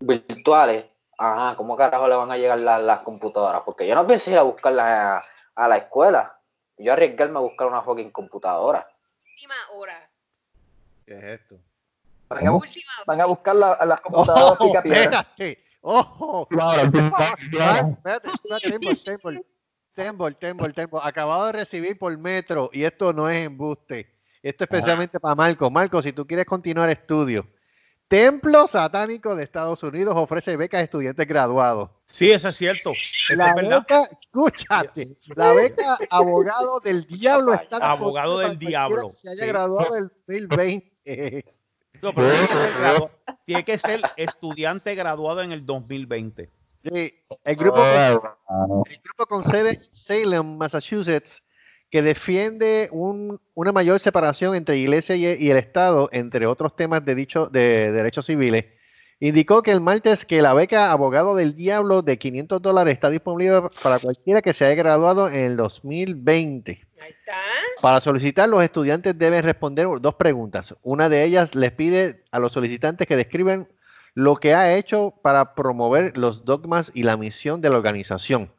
Virtuales. Ajá, ¿cómo carajo le van a llegar las, las computadoras? Porque yo no pienso ir a buscarlas a, a la escuela. Yo arriesgarme a buscar una fucking computadora. Última hora. ¿Qué es esto? Van a, Última van a buscar la- a las computadoras ¡Oh, espérate! ¡Ojo! Ahora, tú- Ah, Espérate, espérate, Tembol, Tembol, Tembol. Acabado de recibir por metro y esto no es embuste. Esto es especialmente para Marco. Marco, si tú quieres continuar estudio. Templo Satánico de Estados Unidos ofrece becas a estudiantes graduados. Sí, eso es cierto. La es verdad. beca, escúchate, la beca Abogado del Diablo está Abogado del Diablo, Se haya sí. graduado del 2020. No, pero tiene, que ser gradu- tiene que ser estudiante graduado en el 2020. Sí, el grupo con- el grupo con sede en Salem, Massachusetts, que defiende un- una mayor separación entre iglesia y, y el Estado, entre otros temas de dicho de derechos civiles, indicó que el martes que la beca Abogado del Diablo de 500 dólares está disponible para cualquiera que se haya graduado en el 2020. Ahí está. Para solicitar, los estudiantes deben responder dos preguntas. Una de ellas les pide a los solicitantes que describan lo que ha hecho para promover los dogmas y la misión de la organización.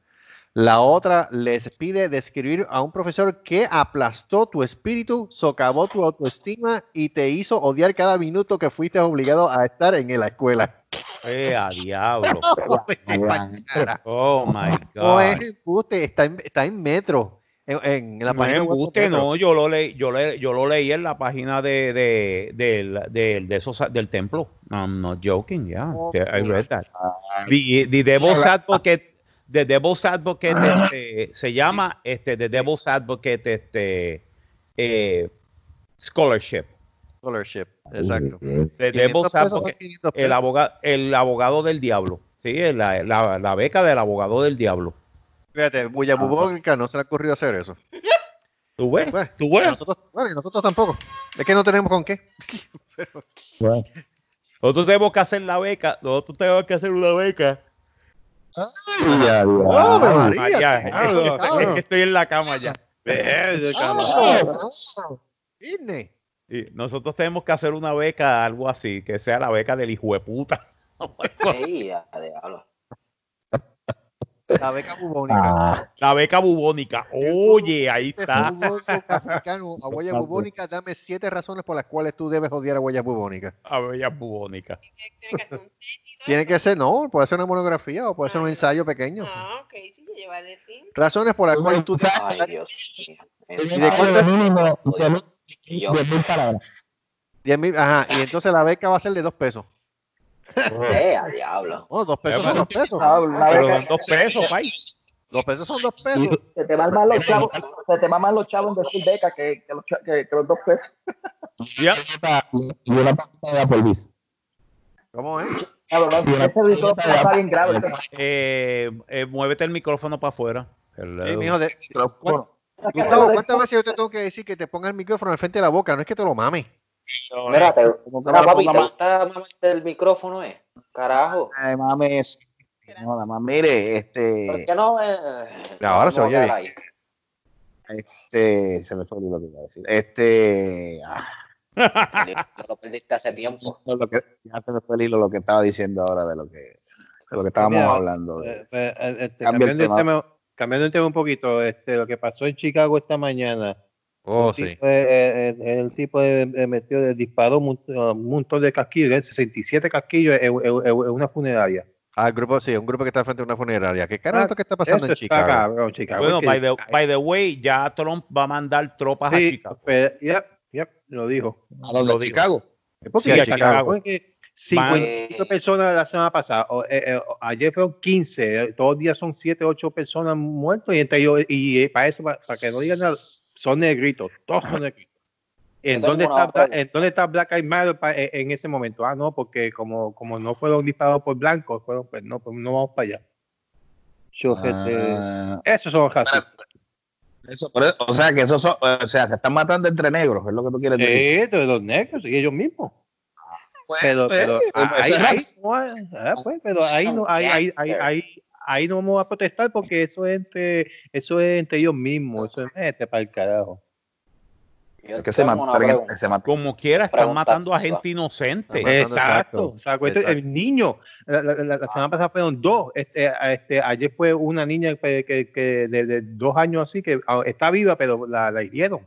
La otra les pide describir a un profesor que aplastó tu espíritu, socavó tu autoestima y te hizo odiar cada minuto que fuiste obligado a estar en la escuela. Eh, a diablo. [LAUGHS] Oh my No es God. embuste, está en, está en metro. En, en la No página web de embuste, Metro. no, yo lo leí, yo le, yo lo leí en la página de, de, del- del- de esos, del templo. I'm not joking, yeah. Oh, I read that. Ah, The, the Devil's Advocate, The Devil's Advocate este, se llama este, The Devil's Advocate este, eh, Scholarship. Scholarship, exacto. The 500 Devil's pesos son Advocate, 500 el, abogado, el abogado del diablo. Sí, la, la, la beca del abogado del diablo. Fíjate, Bulla Bubónica no se le ha ocurrido hacer eso. ¿Tú ves? Bueno, ¿Tú y a ves? nosotros, bueno, y nosotros tampoco. Es que no tenemos con qué. [LAUGHS] Bueno. Nosotros tenemos que hacer la beca, nosotros tenemos que hacer una beca. Ay, ya, ¡Oh, ya. me Ah, María! sí, es, claro, que- es claro. que estoy en la cama ya. Sí, nosotros tenemos que hacer una beca, algo así, que sea la beca del hijo de puta. La beca bubónica. Ah, La beca bubónica. Oye, ahí está. africano a huella bubónica, dame siete razones por las cuales tú debes odiar a huella bubónica. A bella bubónica. Tiene que ser, no, puede ser una monografía o puede ser un ensayo pequeño. Ah, ok, sí, yo a decir. Razones por las cuales tú debes Ay, Dios mío. ¿Y de cuánto? de mínimo, de mil- Y yo, de mil palabras. 10 mil, ajá, y entonces la beca va a ser de dos pesos. Eh, a diablo. No, dos pesos son dos pesos. Ah, una Pero dos pesos, pay. Dos pesos son dos pesos. Se te van más los chavos, se te van más los chavos en decir beca que, que, los, que, que los dos pesos. Ya. Y una paquita de Applebee's. ¿Cómo es? Eh, eh, muévete el micrófono para afuera. Sí, mijo, de-. Gustavo, ¿cuántas veces yo te tengo que decir que te pongas el micrófono al frente de la boca? No es que te lo mames. Mira, te, mira, papi, ¿te gusta mamarte el micrófono, eh? Carajo. Ay, mames. No, nada más, mire, ¿Por este, qué no? Eh, Ahora se oye bien. ahí? este, se me fue lo que iba a decir. Este, ah, No lo perdiste hace tiempo. lo que, ya se me fue el hilo lo que estaba diciendo ahora de lo que, de lo que estábamos Mira, hablando. de- Eh, eh, eh, este, Cambia el cambiando, el tema. tema, cambiando el tema un poquito, este, lo que pasó en Chicago esta mañana. Oh, un sí. tipo, eh, eh, el tipo de, de metió, de- disparó un, un montón de casquillos, eh, 67 casquillos en, en- en- en una funeraria. Ah, el grupo, sí, un grupo que está frente a una funeraria. ¿Qué carajo lo que está pasando en está Chicago? cabrón, Chicago. Bueno, by the, by the way, ya Trump va a mandar tropas a sí, Chicago. pero- yep, yep, lo dijo. ¿A dónde? lo ¿A. Chicago? Porque Sí, a ya Chicago. Chicago es que 55 Van- personas la semana pasada, o, eh, eh, ayer fueron 15, eh, todos los días son 7, 8 personas muertas y, entre ellos- y eh, para eso, para, para que no digan nada, son negritos, todos son negritos. ¿En dónde, está. ¿En dónde está Black Eyed Matter pa- en, ese momento? Ah, no, porque como, como no fueron disparados por blancos, fueron, pues no, pues no vamos para allá. Yo, Ah, esos son racistas. eso, o sea, que eso son- o sea, se están matando entre negros, es lo que tú quieres decir. Sí, de los negros y ellos mismos. Pues, pero, pero pues, ahí, no hay- ah, pues, pero ahí no, ahí, ahí, ahí, ahí, no vamos a protestar porque eso es entre, eso es entre ellos mismos, eso es este para el carajo. Es que se mataron, se mataron. Como quiera, están matando a gente inocente. Exacto, Exacto, o sea, acuérdate, exacto. el niño, la, la- la- la semana pasada fueron dos, este, este, ayer fue una niña que, que, que de, de dos años así, que ah, está viva, pero la, la hirieron,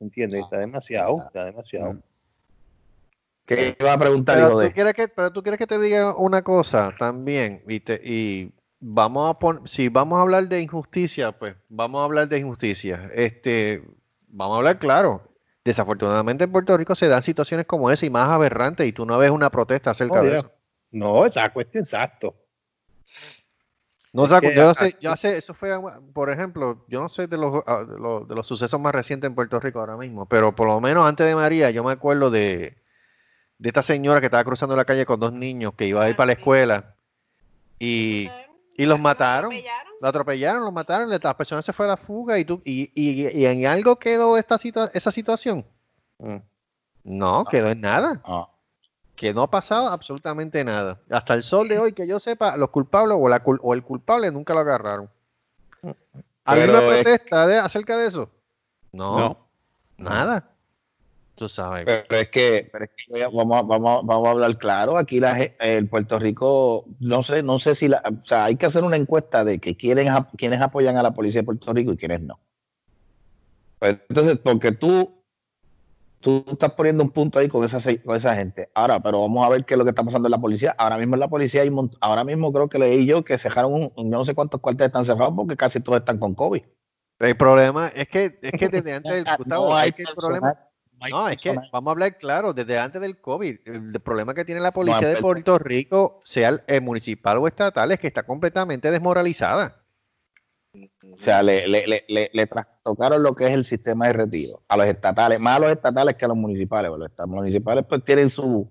¿entiendes? Está demasiado, está demasiado. ¿Qué iba a preguntar, Pero hijo tú, de? quieres que, pero tú quieres que te diga una cosa también, y, te- y vamos a pon- si vamos a hablar de injusticia, pues vamos a hablar de injusticia. Este, vamos a hablar claro. Desafortunadamente en Puerto Rico se dan situaciones como esa y más aberrantes y tú no ves una protesta acerca Oh, de eso. No, esa cuestión, exacto. No, Es o sea, que yo sé, yo sé, eso fue, por ejemplo, yo no sé de los, ah, de los, de los sucesos más recientes en Puerto Rico ahora mismo, pero por lo menos antes de María, yo me acuerdo de, de esta señora que estaba cruzando la calle con dos niños que iba a ir para la escuela y, y los mataron. atropellaron. la atropellaron, los mataron, las personas se fue a la fuga y tú, y, y, y en algo quedó esta situa- esa situación. Mm. No, quedó en nada. Ah, Que no ha pasado absolutamente nada. Hasta el sol de hoy, que yo sepa, los culpables o, la cul- o el culpable nunca lo agarraron. ¿Había Pero una es- protesta de- acerca de eso? No, No. nada. Tú sabes. Pero es que, pero es que voy a- vamos, a- vamos, a- vamos a hablar claro. Aquí la, el Puerto Rico, no sé, no sé si la, o sea, hay que hacer una encuesta de que quieren, quienes apoyan a la policía de Puerto Rico y quienes no. Pues, entonces, porque tú, tú estás poniendo un punto ahí con esa, con esa gente. Ahora, pero vamos a ver qué es lo que está pasando en la policía. Ahora mismo en la policía hay, ahora mismo creo que leí yo que cerraron un, yo no sé cuántos cuarteles están cerrados porque casi todos están con COVID. El problema es que, es que desde antes del [LAUGHS] No Gustavo, hay es que el problema, no, es que vamos a hablar claro, desde antes del COVID, el, el problema que tiene la policía de Puerto Rico, sea el, el municipal o estatal, es que está completamente desmoralizada. O sea, le, le, le, le, le trastocaron lo que es el sistema de retiro a los estatales, más a los estatales que a los municipales. Los municipales pues tienen su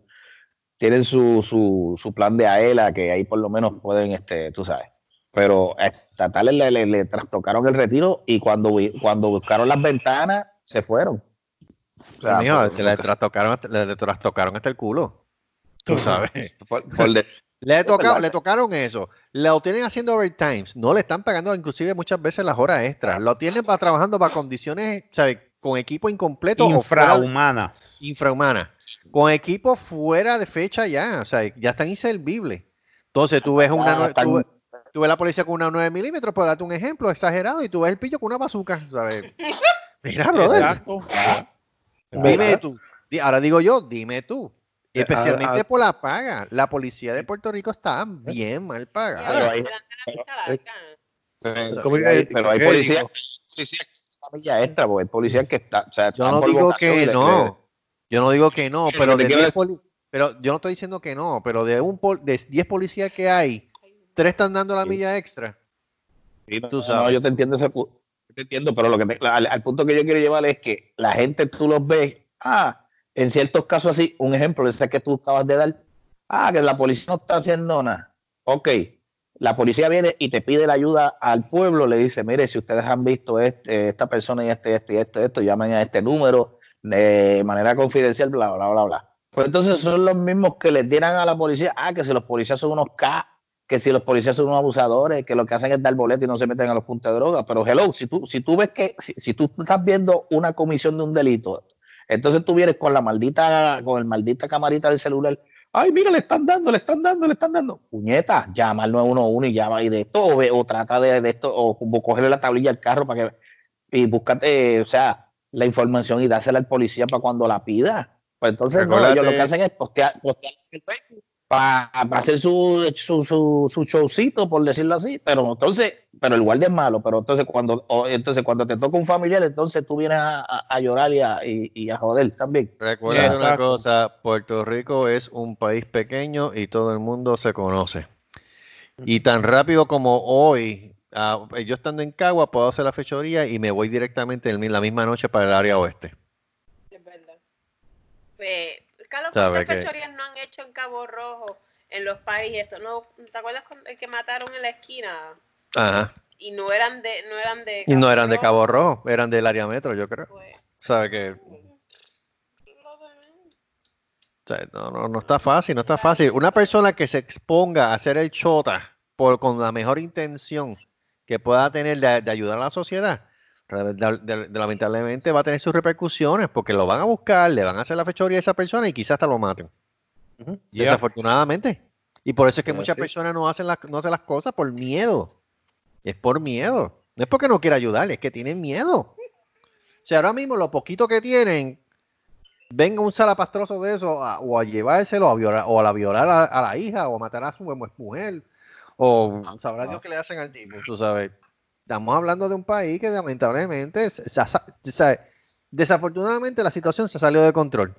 tienen su, su, su plan de AELA, que ahí por lo menos pueden, este, tú sabes. Pero a estatales le, le, le trastocaron el retiro y cuando, cuando buscaron las ventanas, se fueron. O sea, Mijo, pues, se le trastocaron, hasta- le, le trastocaron hasta el culo. Tú sabes. Por- por de- Le, [LAUGHS] toca- verdad. le tocaron eso. Lo tienen haciendo overtimes. No le están pagando inclusive muchas veces las horas extras. Lo tienen para trabajando para condiciones, ¿sabes? Con equipo incompleto o fuera de- Infrahumana. infrahumana. Con equipo fuera de fecha ya. O sea, ya están inservibles. Entonces tú ves una tú, ve- tú ves la policía con una 9 milímetros, por darte un ejemplo exagerado, y tú ves el pillo con una bazooka. ¿sabes? [LAUGHS] Mira, brother. Exacto. Dime tú. Ahora digo yo, dime tú. Eh, Especialmente ah, ah. por la paga. La policía de Puerto Rico está bien mal pagada. Pero hay- pero, ¿Cómo que- hay, pero hay qué policías milla extra, porque hay policías que están, o sea, Yo están no digo que le- no. Yo no digo que no, Pero de quiero 10 decir- poli- pero yo no estoy diciendo que no, pero de un pol- de 10 policías que hay, tres están dando la Sí. milla extra. Sí, no, Tú no, sabes. yo te entiendo ese pu- yo entiendo, pero lo que al, punto que yo quiero llevar es que la gente tú los ves, ah, en ciertos casos así, un ejemplo, ese que tú acabas de dar, ah, que la policía no está haciendo nada. Ok, la policía viene y te pide la ayuda al pueblo, le dice, mire, si ustedes han visto este, esta persona y este, este, y esto, llamen a este número de manera confidencial, bla, bla, bla, bla. Pues entonces son los mismos que le tiran a la policía, ah, que si los policías son unos K, que si los policías son unos abusadores, que lo que hacen es dar boleto y no se meten a los puntos de droga. Pero hello, si tú, si tú ves que, si, si tú estás viendo una comisión de un delito, entonces tú vienes con la maldita, con el maldita camarita del celular, ay, mira, le están dando, le están dando, le están dando. Puñeta, llama al 911 y llama y de esto, o, ve- o trata de, de esto, o, o cogerle la tablilla al carro para que, y búscate, o sea, la información y dásela al policía para cuando la pida. Pues entonces, no, ellos lo que hacen es postear, postear en el Facebook para hacer su, su, su, su showcito, por decirlo así, pero entonces, pero el guardia es malo, pero entonces cuando, o- entonces cuando te toca un familiar, entonces tú vienes a, a- a llorar y a, y, y a joder también. Recuerda una cosa, Puerto Rico es un país pequeño y todo el mundo se conoce. Y tan rápido como hoy, ah, yo estando en Cagua, puedo hacer la fechoría y me voy directamente mi- la misma noche para el área oeste. Es verdad. Pues, Carlos, ¿cuántas fechorías no han hecho en Cabo Rojo en los países? Esto? ¿No, ¿Te acuerdas cuando el que mataron en la esquina? Ajá. Y no eran de, no eran de Y no eran de Rojo, Cabo Rojo, eran del área metro, yo creo. pues, ¿Sabe que no, no, no está fácil, no está fácil. Una persona que se exponga a hacer el chota por, con la mejor intención que pueda tener de, de ayudar a la sociedad, de- lamentablemente va a tener sus repercusiones porque lo van a buscar, le van a hacer la fechoría a esa persona y quizás hasta lo maten. Ujú. Desafortunadamente. Y por eso es que Pero muchas sí. personas no hacen, las, no hacen las cosas por miedo. Es por miedo. No es porque no quiera ayudar, es que tienen miedo. O sea, ahora mismo lo poquito que tienen, venga un salapastroso de eso a- o a llevárselo a violar, o a la violar a, a la hija o a matar a su mu- mujer o sabrá Dios qué le hacen al tipo, tú sabes. Estamos hablando de un país que lamentablemente, desafortunadamente la situación se salió de control.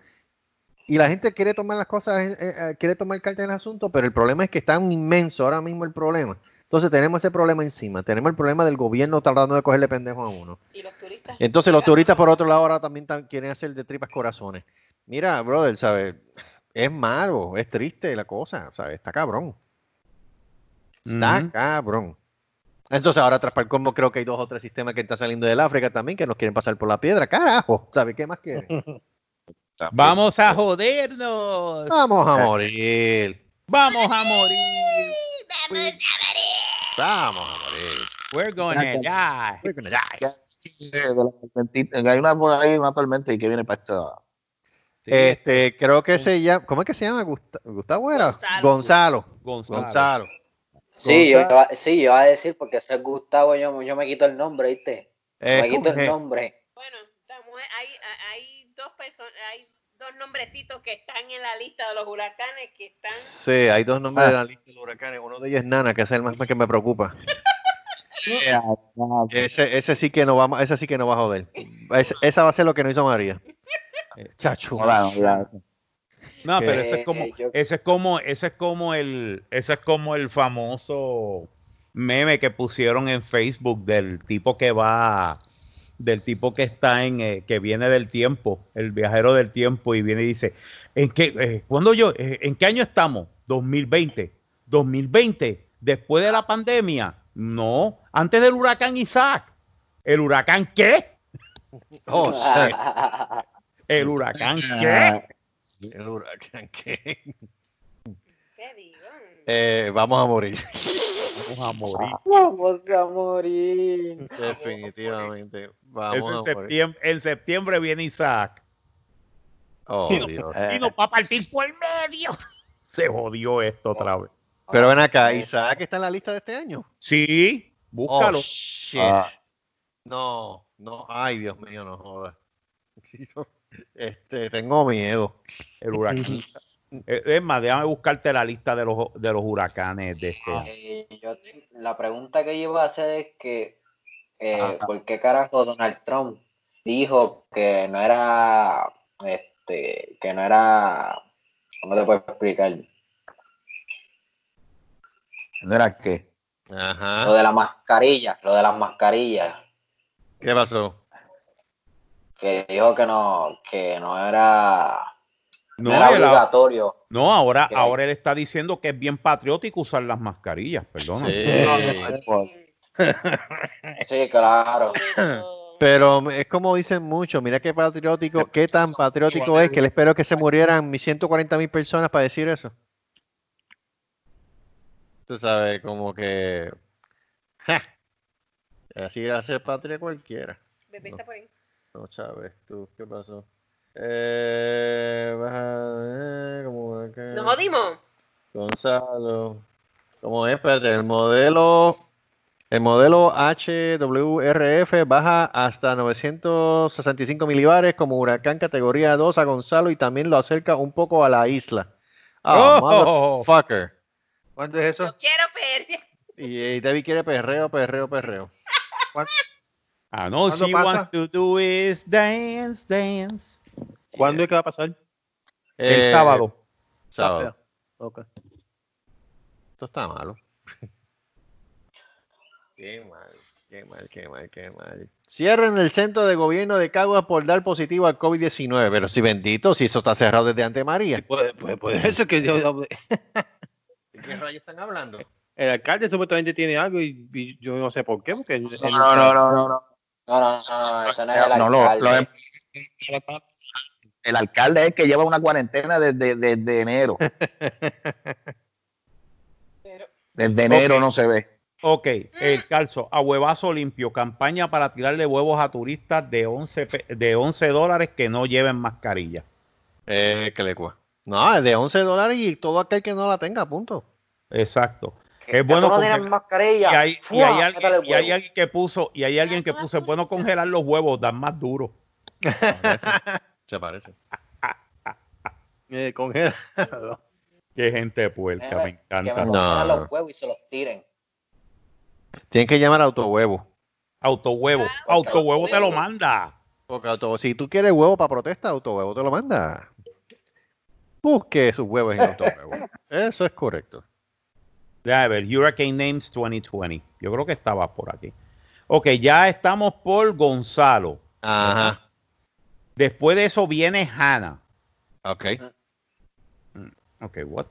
Y la gente quiere tomar las cosas, eh, eh, quiere tomar carta en el asunto, pero el problema es que está un inmenso ahora mismo el problema. Entonces tenemos ese problema encima, tenemos el problema del gobierno tratando de cogerle pendejo a uno. y los turistas. Entonces los turistas por otro lado ahora también quieren hacer de tripas corazones. Mira, brother, ¿sabes? Es malo, es triste la cosa, ¿sabes? Está cabrón. Está cabrón. Entonces ahora tras para el colmo creo que hay dos o tres sistemas que están saliendo del África también que nos quieren pasar por la piedra. Carajo, ¿sabes qué más quieren? [LAUGHS] Vamos a jodernos. Vamos a morir. Vamos a morir. Vamos a morir. We're gonna die. We're gonna die. La tormentita, que hay una por ahí, una tormenta y que viene para esta. Este, creo que se llama, ¿cómo es que se llama? Gusta- Gustavo era? Gonzalo. Gonzalo. Gonzalo. Sí, yo iba, sí, yo iba a decir porque ese es Gustavo, yo, yo me quito el nombre, ¿viste? Es me quito el nombre. Bueno, estamos- hay, hay dos personas, hay dos nombrecitos que están en la lista de los huracanes que están. Sí, hay dos nombres de la lista de huracanes. Uno de ellos es Nana, que es el más que me preocupa. [LAUGHS] Ese, ese sí que no va, ese sí que no va a joder. Ese- esa va a ser lo que no hizo María. Eh, Chacho. Hola, hola. No, pero ese es como, eh, yo- ese es como, ese es como el, ese es como el famoso meme que pusieron en Facebook del tipo que va, del tipo que está en, eh, que viene del tiempo, el viajero del tiempo y viene y dice, ¿en qué, eh, cuándo yo, eh, en qué año estamos? 2020, 2020, después de la pandemia, no, antes del huracán Isaac, el huracán qué, Oh, shit. el huracán qué, El [LAUGHS] huracán, ¿qué? Eh, vamos a morir. Vamos a morir. Vamos a morir. Definitivamente. Vamos en, a morir. septiembre, en septiembre viene Isaac. Oh, Y no- Dios. Y nos va a partir por el medio. [LAUGHS] Se jodió esto otra vez. Pero ven acá, Isaac está en la lista de este año. Sí, búscalo. Oh, shit. Ah. No, no, ay, Dios mío, no jodas. [LAUGHS] Este, tengo miedo. el huracán. [LAUGHS] Eh, Es más, déjame buscarte la lista de los, de los huracanes de este año. Eh, yo- la pregunta que yo iba a hacer es que, eh, Ajá. ¿por qué carajo Donald Trump dijo que no era, este, que no era, ¿cómo te puedo explicar? ¿No era qué? Lo Ajá. de la mascarilla, lo de las mascarillas, ¿Qué pasó? Que dijo que no, que no era, no No, era él- obligatorio. no, ahora, Que- ahora él está diciendo que es bien patriótico usar las mascarillas, perdona. Sí. Sí, claro. [LAUGHS] Pero es como dicen muchos, mira qué patriótico, qué tan patriótico es que le espero que se murieran mis 140 mil personas para decir eso. Tú sabes, como que... ja, así hace patria cualquiera. Bebé está por ahí. No, Chávez, tú, ¿qué pasó? Eh, baja, eh, como acá. Nos jodimos. Gonzalo. ¿Cómo es? Espérate, el modelo, el modelo HWRF baja hasta 965 milibares como huracán categoría 2 a Gonzalo y también lo acerca un poco a la isla. Oh, Oh. motherfucker. ¿Cuánto es eso? Yo quiero perder. Y, y Debbie quiere perreo, perreo, perreo. Ah, [LAUGHS] no, ¿Cuándo she pasa? wants to do is dance, dance. ¿Cuándo es que va a pasar? El Eh, sábado. sábado. Ok. Esto está malo. [LAUGHS] Qué mal, qué mal, qué mal, qué mal. Cierren el centro de gobierno de Caguas por dar positivo al COVID-19. Pero si bendito, si eso está cerrado desde antes María. Puede, puede, puede ser que yo- [LAUGHS] ¿De qué rayos están hablando? el alcalde supuestamente tiene algo y, y yo no sé por qué. Porque No, no, no, no, no. No, no, no, no, eso no es el No, lo- lo- alcalde. el alcalde es el que lleva una cuarentena desde, desde enero. [LAUGHS] Desde enero no se ve. Ok, el calzo, a huevazo limpio, campaña para tirarle huevos a turistas de 11, pe- de 11 dólares que no lleven mascarilla. Eh, que le cua. No, es de 11 dólares y todo aquel que no la tenga, punto. Exacto. Que Es bueno mascarilla. y hay, y hay alguien, el y hay huevo. alguien que puso, y hay alguien que puso, es bueno congelar los huevos, dan más duro. Parece. [LAUGHS] Se parece. eh, congelado. Qué gente puerca, Mira, me Que encanta. me No, congelen no. los huevos y se los tiren. Tienen que llamar a autohuevo. Autohuevo, Ah, autohuevo te lo manda. Porque auto, si tú quieres huevo para protesta, autohuevo te lo manda. Busque sus huevos en [LAUGHS] autohuevo. Eso es correcto. Déjame ver, Hurricane Names 2020. Yo creo que estaba por aquí. Ok, ya estamos por Gonzalo. Ajá. Después de eso viene Hannah. Ok. Ok, what?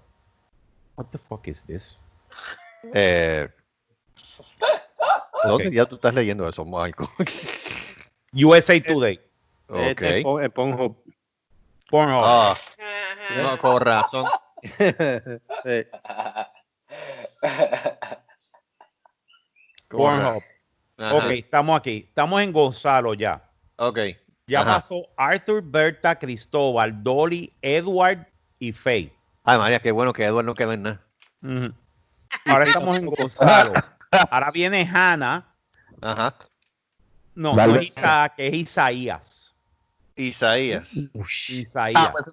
What the fuck is this? Eh, ¿Dónde Ok. ya tú estás leyendo eso, Michael? [LAUGHS] USA Today. ok. Este, el Pon- el Pornhub. Pornhub. Ah, no, con razón. Sí. [LAUGHS] [LAUGHS] con Pornhub. Ajá. Ok, estamos aquí. Estamos en Gonzalo ya. Ok. Ya Ajá. pasó Arthur, Berta, Cristóbal, Dolly, Edward y Faye. Ay, María, qué bueno que Edward no quedó en nada. Ahora estamos en Gonzalo. Ahora viene Hannah. Ajá. No, no es Isaac, es Isaías. Isaías. Isaías. Ah, pues,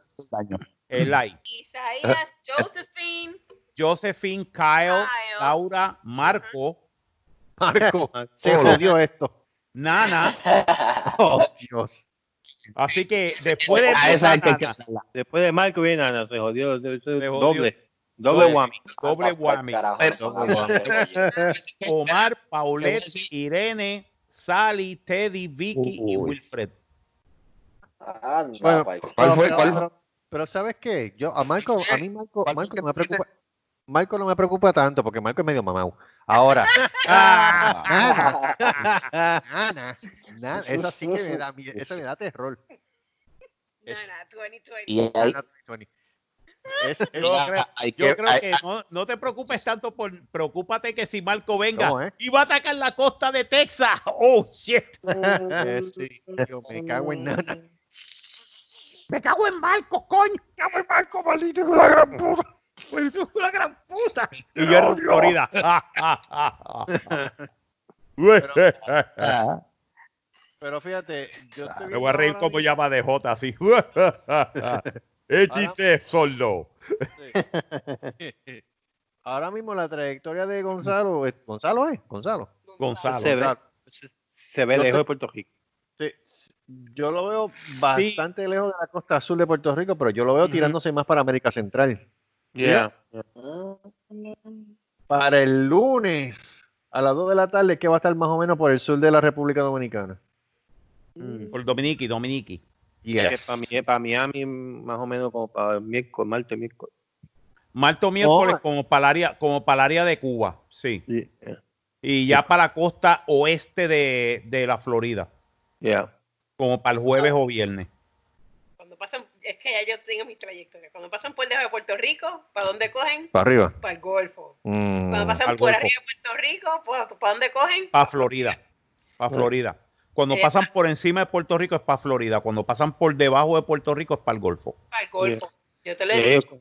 es. Isaías, Josephine. Josephine, Kyle, Kyle. Laura, Marco, Marco, [LAUGHS] se jodió esto. Nana. [LAUGHS] Oh, Dios. Así que [LAUGHS] después de A esa que que Nana, hacerla. Después de Marco viene Ana, se jodió. Se. Doble. Doble whammy. doble whammy. Omar, Paulette, Irene, Sally, Teddy, Vicky y. Wilfred. Anda, Bueno, ¿Cuál Pero- fue? pero- ¿Cuál? pero- pero ¿sabes qué? Yo a Marco, a mí Marco, ¿Cuál Marco me que preocupa. Marco no me preocupa tanto porque Marco es medio mamau. Ahora, [LAUGHS] Ah, Ana, Ana, na- esa sí que me da, esa me da terror. Es- Nana, 2020. Y ahí, Ana 2020. Es- es- Yo Ah, creo, yo que- creo hay- que no, no te preocupes tanto por, preocúpate que si Marco venga ¿Cómo es? y va a atacar la costa de Texas. Oh, shit. eh, sí, yo me cago en nada. Me cago en Marco, coño. Me cago en Marco, maldito de la gran puta. De la gran puta. Y yo en Florida. Pero fíjate, yo [LAUGHS] estoy Me voy a reír como llama de J así. [LAUGHS] Sordo. mismo- Ahora mismo la trayectoria de Gonzalo, es- Gonzalo es, Gonzalo. Gonzalo. Se ve, se lejos te- de Puerto Rico. Sí, sí, yo lo veo bastante lejos de la costa azul de Puerto Rico, pero yo lo veo tirándose más para América Central. Yeah. Para el lunes a las 2 de la tarde, que va a estar más o menos por el sur de la República Dominicana. Mm. Por Dominique, Dominique. Que para, mí, para Miami, más o menos como para miércoles, martes, miércoles. Marto miércoles Oh. como para el área, como para el área de Cuba, sí. Yeah. Y ya para la costa oeste de, de la Florida, Yeah. como para el jueves o viernes. Cuando pasan, es que ya yo tengo mi trayectoria. Cuando pasan por debajo de Puerto Rico, ¿para dónde cogen? Para arriba. Para el Golfo. Mm, Cuando pasan por Golfo. arriba de Puerto Rico, pues, ¿para dónde cogen? Para Florida. Para Florida. Cuando Eh, pasan por encima de Puerto Rico es para Florida. Cuando pasan por debajo de Puerto Rico es para el Golfo. Para el Golfo. Yo te lo he dicho.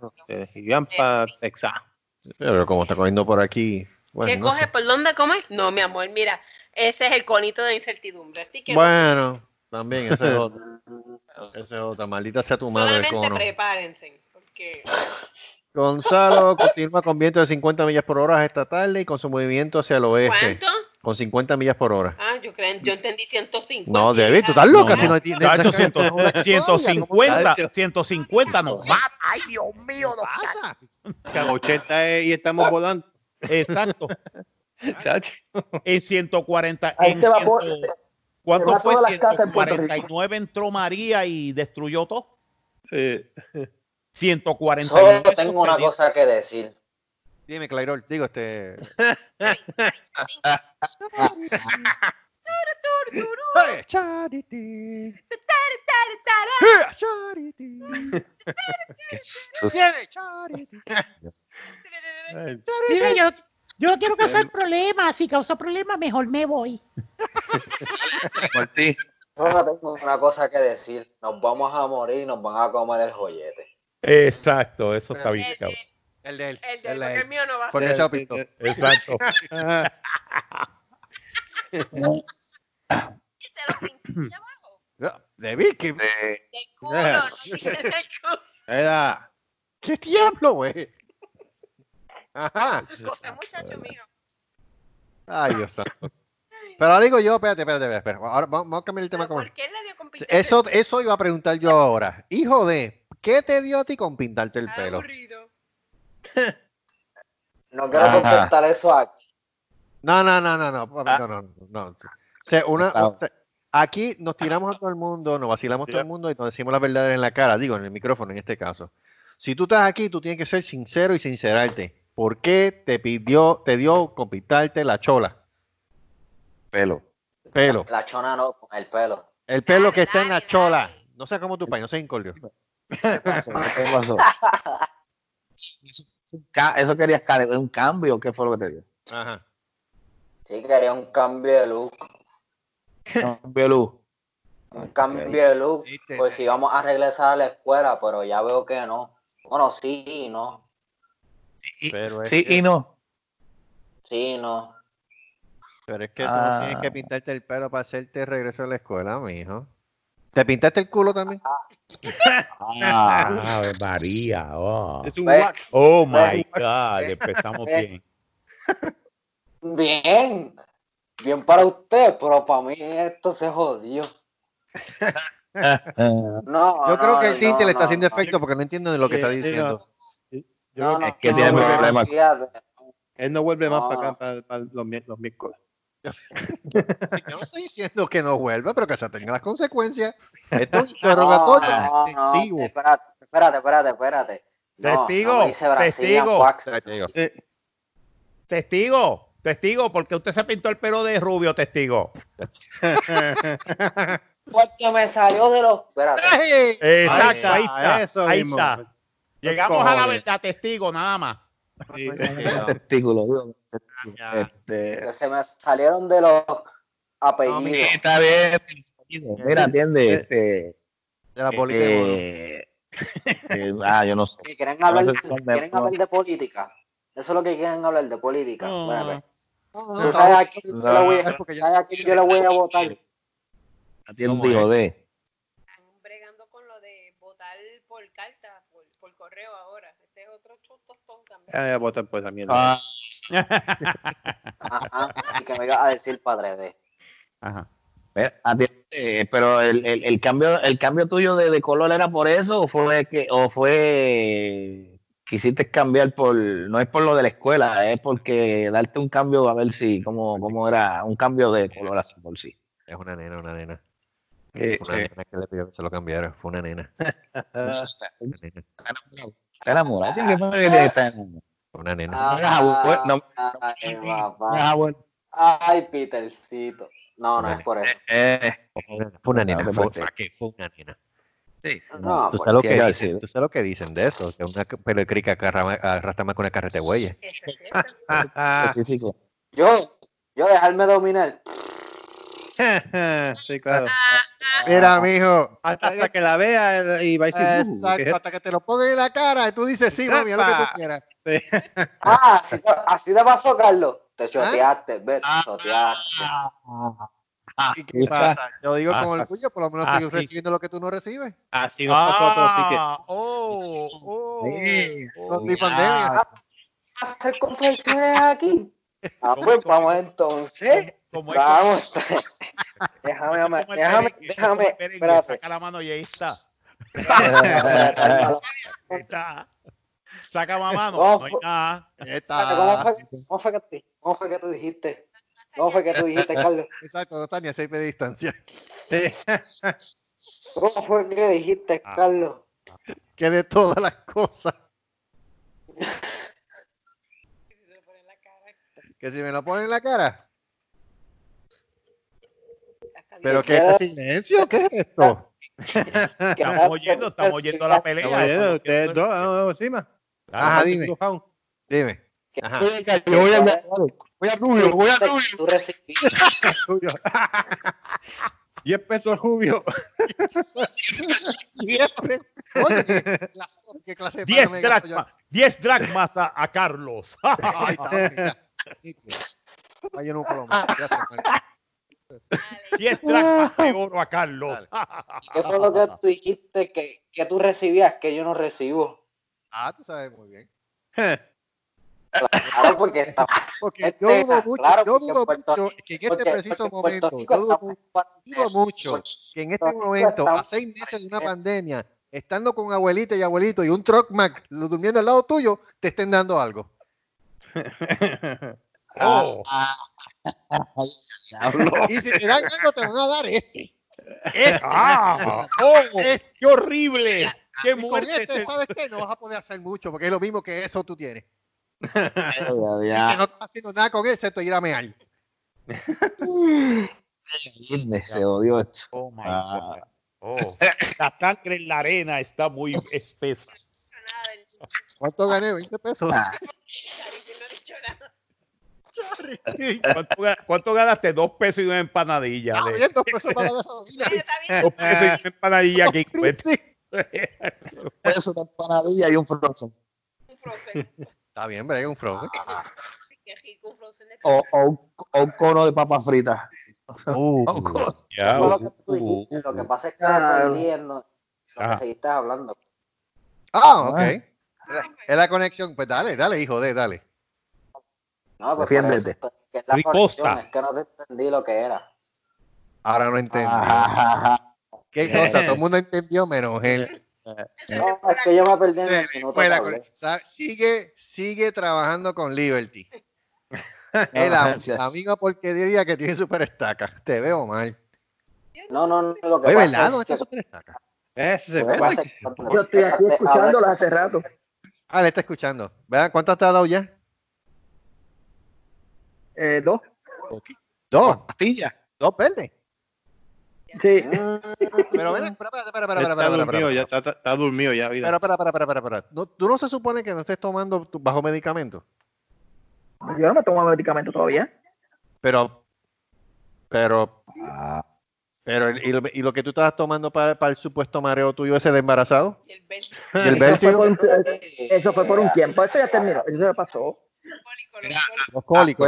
van para Texas. Pero como está cogiendo por aquí. Bueno, ¿Qué no coge? sé. ¿Por dónde come? No, mi amor, mira, ese es el conito de incertidumbre. Así que Bueno, también, esa es otra. Esa es otra. Maldita sea tu madre solamente cono. prepárense. Porque Gonzalo continúa con viento de 50 millas por hora esta tarde y con su movimiento hacia el oeste. ¿cuánto? Con 50 millas por hora. Ah, yo, creo, yo entendí 150. No, David, tú estás loca. No, si no no- no- no- 150, Chacho. 150 nos mata. Ay, Dios mío, ¿Qué nos pasa? Que a 80 es- y estamos volando. Exacto. Chacho. En 140. Ahí en se va 100 por- ¿Cuánto fue? todas las casas en Puerto Rico. 149 entró María y destruyó todo. Sí. [LAUGHS] 149. Solo tengo una cosa que decir. Dime, Clairol, digo este. Charity. Charity. Mira, yo, yo no quiero causar problemas. Si causa problemas, mejor me voy. Martí, Solo tengo una cosa que decir. Nos vamos a morir y nos van a comer el joyete. Exacto, eso está bien, El cabrón. El de él. El de El de porque el él. mío no va a ser. ese apito. Exacto. De No, ¿qué, de- Del culo, no quites del culo. era? ¿Qué diablo, güey? Ajá. Muchacho mío. Ay, Dios santo. Pero digo yo, espérate, espérate, espérate. espérate. Ahora vamos vamos a cambiar el tema. ¿Pero Como... ¿Por qué le dio con pintar Eso, eso iba a preguntar yo ahora. Hijo de, ¿qué te dio a ti con pintarte el el pelo? aburrido? [LAUGHS] No quiero Ajá. contestar eso aquí. No, no, no, no, no, Ah. no, no, no. O sea, una, aquí nos tiramos a todo el mundo, nos vacilamos a todo el mundo y nos decimos la verdad en la cara, digo, en el micrófono en este caso. Si tú estás aquí, tú tienes que ser sincero y sincerarte. ¿Por qué te pidió, te dio con pintarte la chola? Pelo. Pelo. La chona no, con el pelo. El pelo que está en la Dale, chola. No sé cómo tu país, no sé incordio. ¿Qué [LAUGHS] pasó? ¿Qué pasó? Eso, un querías un cambio, ¿qué fue lo que te dio? Ajá. Sí, quería un cambio de look. Cambio de luz. Un cambio de look. Pues si vamos a regresar a la escuela, pero ya veo que no. Bueno, sí y no. Y- Pero es sí que- y no. Sí y no. Pero es que tú no Ah. tienes que pintarte el pelo para hacerte regreso a la escuela, mijo. ¿Te pintaste el culo también? Ah, María. Oh, Es un wax. Oh my. God. Empezamos bien. Bien. Bien para usted, pero para mí esto se jodió. No, Yo creo no, que el tinte no, le está haciendo no. efecto porque no entiendo ni lo que está diciendo. Yo Es que tiene problemas. Él no vuelve más para acá para, para los, los miércoles. [LAUGHS] Yo no estoy diciendo que no vuelva, pero que se tenga las consecuencias. Esto es un [LAUGHS] interrogatorio No, no. Espérate, espérate, espérate, espérate. No, Testigo, testigo. Testigo, testigo, porque usted se pintó el pelo de rubio, testigo. [LAUGHS] Porque me salió de los. Espérate. Exacto, ahí está, eso ahí mismo. está. Llegamos a la verdad, testigo, nada más. Sí, sí, Un testículo. Este, se me salieron de los apellidos. sí, está bien. Mira, atiende. Este, De la política. eh, eh, ah, yo no sé. que quieren hablar, No sé si son de- quieren hablar de política. Eso es lo que quieren hablar de política. No. Bueno, pues, No, no, ¿tú no, sabes a quién yo no, le voy a, sabes a quién yo le voy a votar? Atiende, hijo de. Están bregando con lo de votar por carta, por, por correo ahora. Otro chutostón también. A votar por esa mierda. Ah, [LAUGHS] Ajá. Y que me iba a decir padre de. Ajá. Eh, pero el, el, el cambio el cambio tuyo de, de color era por eso o fue que o fue quisiste cambiar por no es por lo de la escuela es porque darte un cambio a ver si cómo, cómo era un cambio de color así por sí Es una nena, una nena. Eh, Fue una eh, nena que le pidió que se lo cambiara. Fue una nena. [LAUGHS] Una nena. Está enamorado tiene que poner que enamorado. Fue una nena. No hagas abuelo, no- Ay, no hagas papá. abuelo. Ay, Petercito. No, no es por eso. Eh, Fue una nena. Fue, fue una nena. sí, No, ¿Tú pues, sabes, lo que dicen, tú sabes lo que dicen de eso, que una pelecrica arrastra más con una carreta de bueyes. [LAUGHS] Yo, yo dejarme dominar. [LAUGHS] sí, claro. Mira, mijo. Hasta, hasta que la vea y va a decir, "Uh, ¿qué es Exacto, hasta que te lo pongan en la cara y tú dices, sí, mami, haz lo que tú quieras. [LAUGHS] Ah, así, te- así te pasó, Carlos. Te choteaste, ves, te Ah. choteaste. Ah, ¿Y qué pasa? Yo digo Ah, con ah, orgullo, por lo menos ah, estoy sí. recibiendo lo que tú no recibes. Así nos pasó a todos, así que Ah, oh, oh, Sí. oh. Mi pandemia. hacer confesiones aquí? Ah, pues vamos entonces. Como Vamos. [LAUGHS] Déjame, déjame, déjame, merengue, espérate. Saca la mano y ahí está. [LAUGHS] Está. Saca la mano. ¿Cómo No hay fue? nada. Espérate, ¿Cómo fue, cómo fue que te- cómo fue que tú dijiste? ¿Cómo fue que tú dijiste, [LAUGHS] Carlos? Exacto, no está ni a seis de distancia. Sí. ¿Cómo fue que dijiste, Ah. Carlos? Que de todas las cosas. Que si me lo ponen en la cara. Pero que este silencio, ¿qué es esto? [LAUGHS] Estamos oyendo, estestamos oyendo la pelea. Estamos ustedes dos, ah, vamos encima. Ajá, dime. Dime. Ajá. Yo voy a voy a Rubio, voy a Rubio. Tú recibiste. [LAUGHS] Rubio. [LAUGHS] 10 pesos rubio. Diez pesos. Oye, ¿qué clase, qué clase de 10 pana me gasto yo? dracmas, 10 dracmas a, a Carlos. Ahí está, ya. Ay, yo más. Ya se me- 10 dracmas de oro a Carlos. ¿Qué fue lo que tú dijiste que, que tú recibías que yo no recibo? Ah, tú sabes muy bien. Claro, porque está. [LAUGHS] Porque Este, yo dudo mucho, claro, yo dudo Puerto mucho que en este porque- preciso porque momento, yo dudo, dudo mucho que en este momento, a seis meses de una pandemia, estando con abuelita y abuelito y un truck Mac durmiendo al lado tuyo, te estén dando algo. [LAUGHS] Oh, [LAUGHS] Y si te dan algo, te van a dar este. ah, [LAUGHS] oh, ¡Qué horrible! ¡Qué Y con muerte! este, ¿sabes qué? No vas a poder hacer mucho, porque es lo mismo que eso tú tienes. Ya, [LAUGHS] Y que ya. no estás haciendo nada con él, excepto ir a mear. Viernes, se odió esto. Oh, my Ah. God. Oh, la sangre en la arena está muy espesa. ¿Cuánto gané? 20 pesos. Ah, Cariño, no he dicho nada. [LAUGHS] ¿Cuánto, ga- cuánto ganaste? Dos pesos y una empanadilla. Ah, bien, dos pesos para. Sí. Dos pesos y una empanadilla aquí. [LAUGHS] Sí, sí. [LAUGHS] Pues una empanadilla y un frozen. Un frozen. Está bien, brega, un frozen. Qué rico, un frozen de O, o, un, o un cono de papas fritas. Uh, es lo que uh. Lo que pasa es que Ah. en lo que seguiste hablando. Ah, ok. Es la conexión. Pues dale, dale, hijo de, dale. No, pues Defiéndete. por eso, que es la que no te entendí lo que era. Ahora no entendí. Ajá. ¿Qué cosa? Todo el mundo entendió menos él. No, es que yo me perdí en el Sigue, sigue trabajando con Liberty. [LAUGHS] La misma porquería que tiene Super Estaca. Te veo mal. No, no, no, lo que Oye, pasa ¿verdad? es ¿Dónde está Super Estaca? Ese pasa es que Yo estoy [LAUGHS] aquí escuchándolos hace rato. Ah, le está escuchando. Vean, ¿cuántas te ha dado ya? Eh, dos. Dos. Pastilla. Dos verdes. Sí. Pero ven, espera, espera, espera, espera, espera, Está dormido, ya está, está dormido ya, vida. Espera, espera, espera, espera, espera, espera. No, ¿Tú no se supone que no estés tomando tu- bajo medicamento? Yo no me tomo medicamento todavía. Pero, pero, Ah, pero, ¿y lo, y lo que tú estabas tomando para, para el supuesto mareo tuyo ese de embarazado? Y el vértigo ¿Y el Eso fue, vértigo? por un, eso fue por un tiempo. Eso ya terminó. Eso ya pasó. Cólico, los cólicos.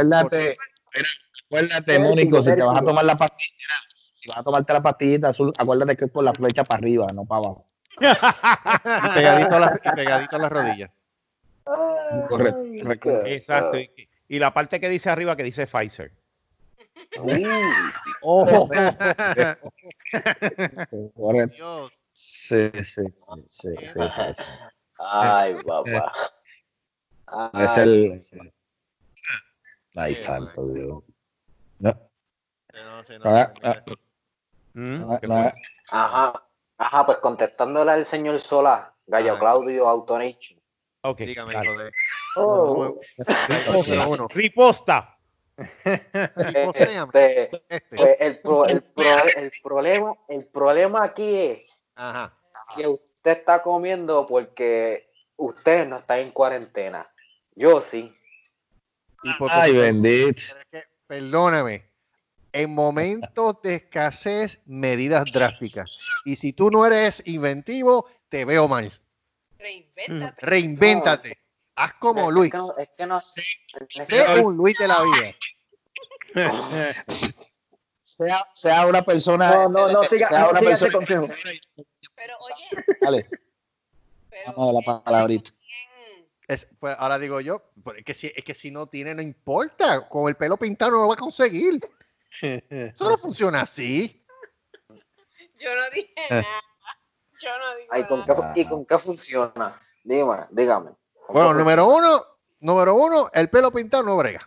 Acuérdate, Mónico, si te vas a tomar la pastilla, si vas a tomarte la pastillita azul, acuérdate que es con la flecha para arriba, no para abajo. Y pegadito a la, y pegadito a la rodilla. Correcto. correcto. Exacto. Y, y la parte que dice arriba que dice Pfizer. Ojo. Correcto. Dios. Sí, sí, sí, sí, sí, sí. Ay, papá. Es Ay, el. Ay, santo Dios. No, No, sí, no, Ah, mira. No, no. Ajá. Ajá, pues contestándole al señor Solá, Gallo Ajá. Claudio Autonation. Ok. Dígame, de- Oh. [LAUGHS] Uno. Riposta. Este, Este. pues el, pro- el, pro- el problema, el problema aquí es Ajá. que usted está comiendo porque usted no está en cuarentena. Yo sí. Y por Ay, bendito. Perdóname. En momentos de escasez, medidas drásticas. Y si tú no eres inventivo, te veo mal. Reinvéntate. Reinvéntate. Haz como Es Luis. que no- es que no- Sé un Luis de la vida. [LAUGHS] Sea, sea una persona. No, no, no, siga, sea no, una siga persona. Pero oye, Dale, pero vamos a la eh, palabrita. Es- pues ahora digo yo, es que, si, es que si no tiene, no importa. Con el pelo pintado no lo va a conseguir. [LAUGHS] Eso no funciona así. yo no dije Eh. nada. Yo no digo Ay, ¿con nada. qué, ¿Y con qué funciona? Dime, dígame. ¿Con Bueno, número uno, número uno, el pelo pintado no brega.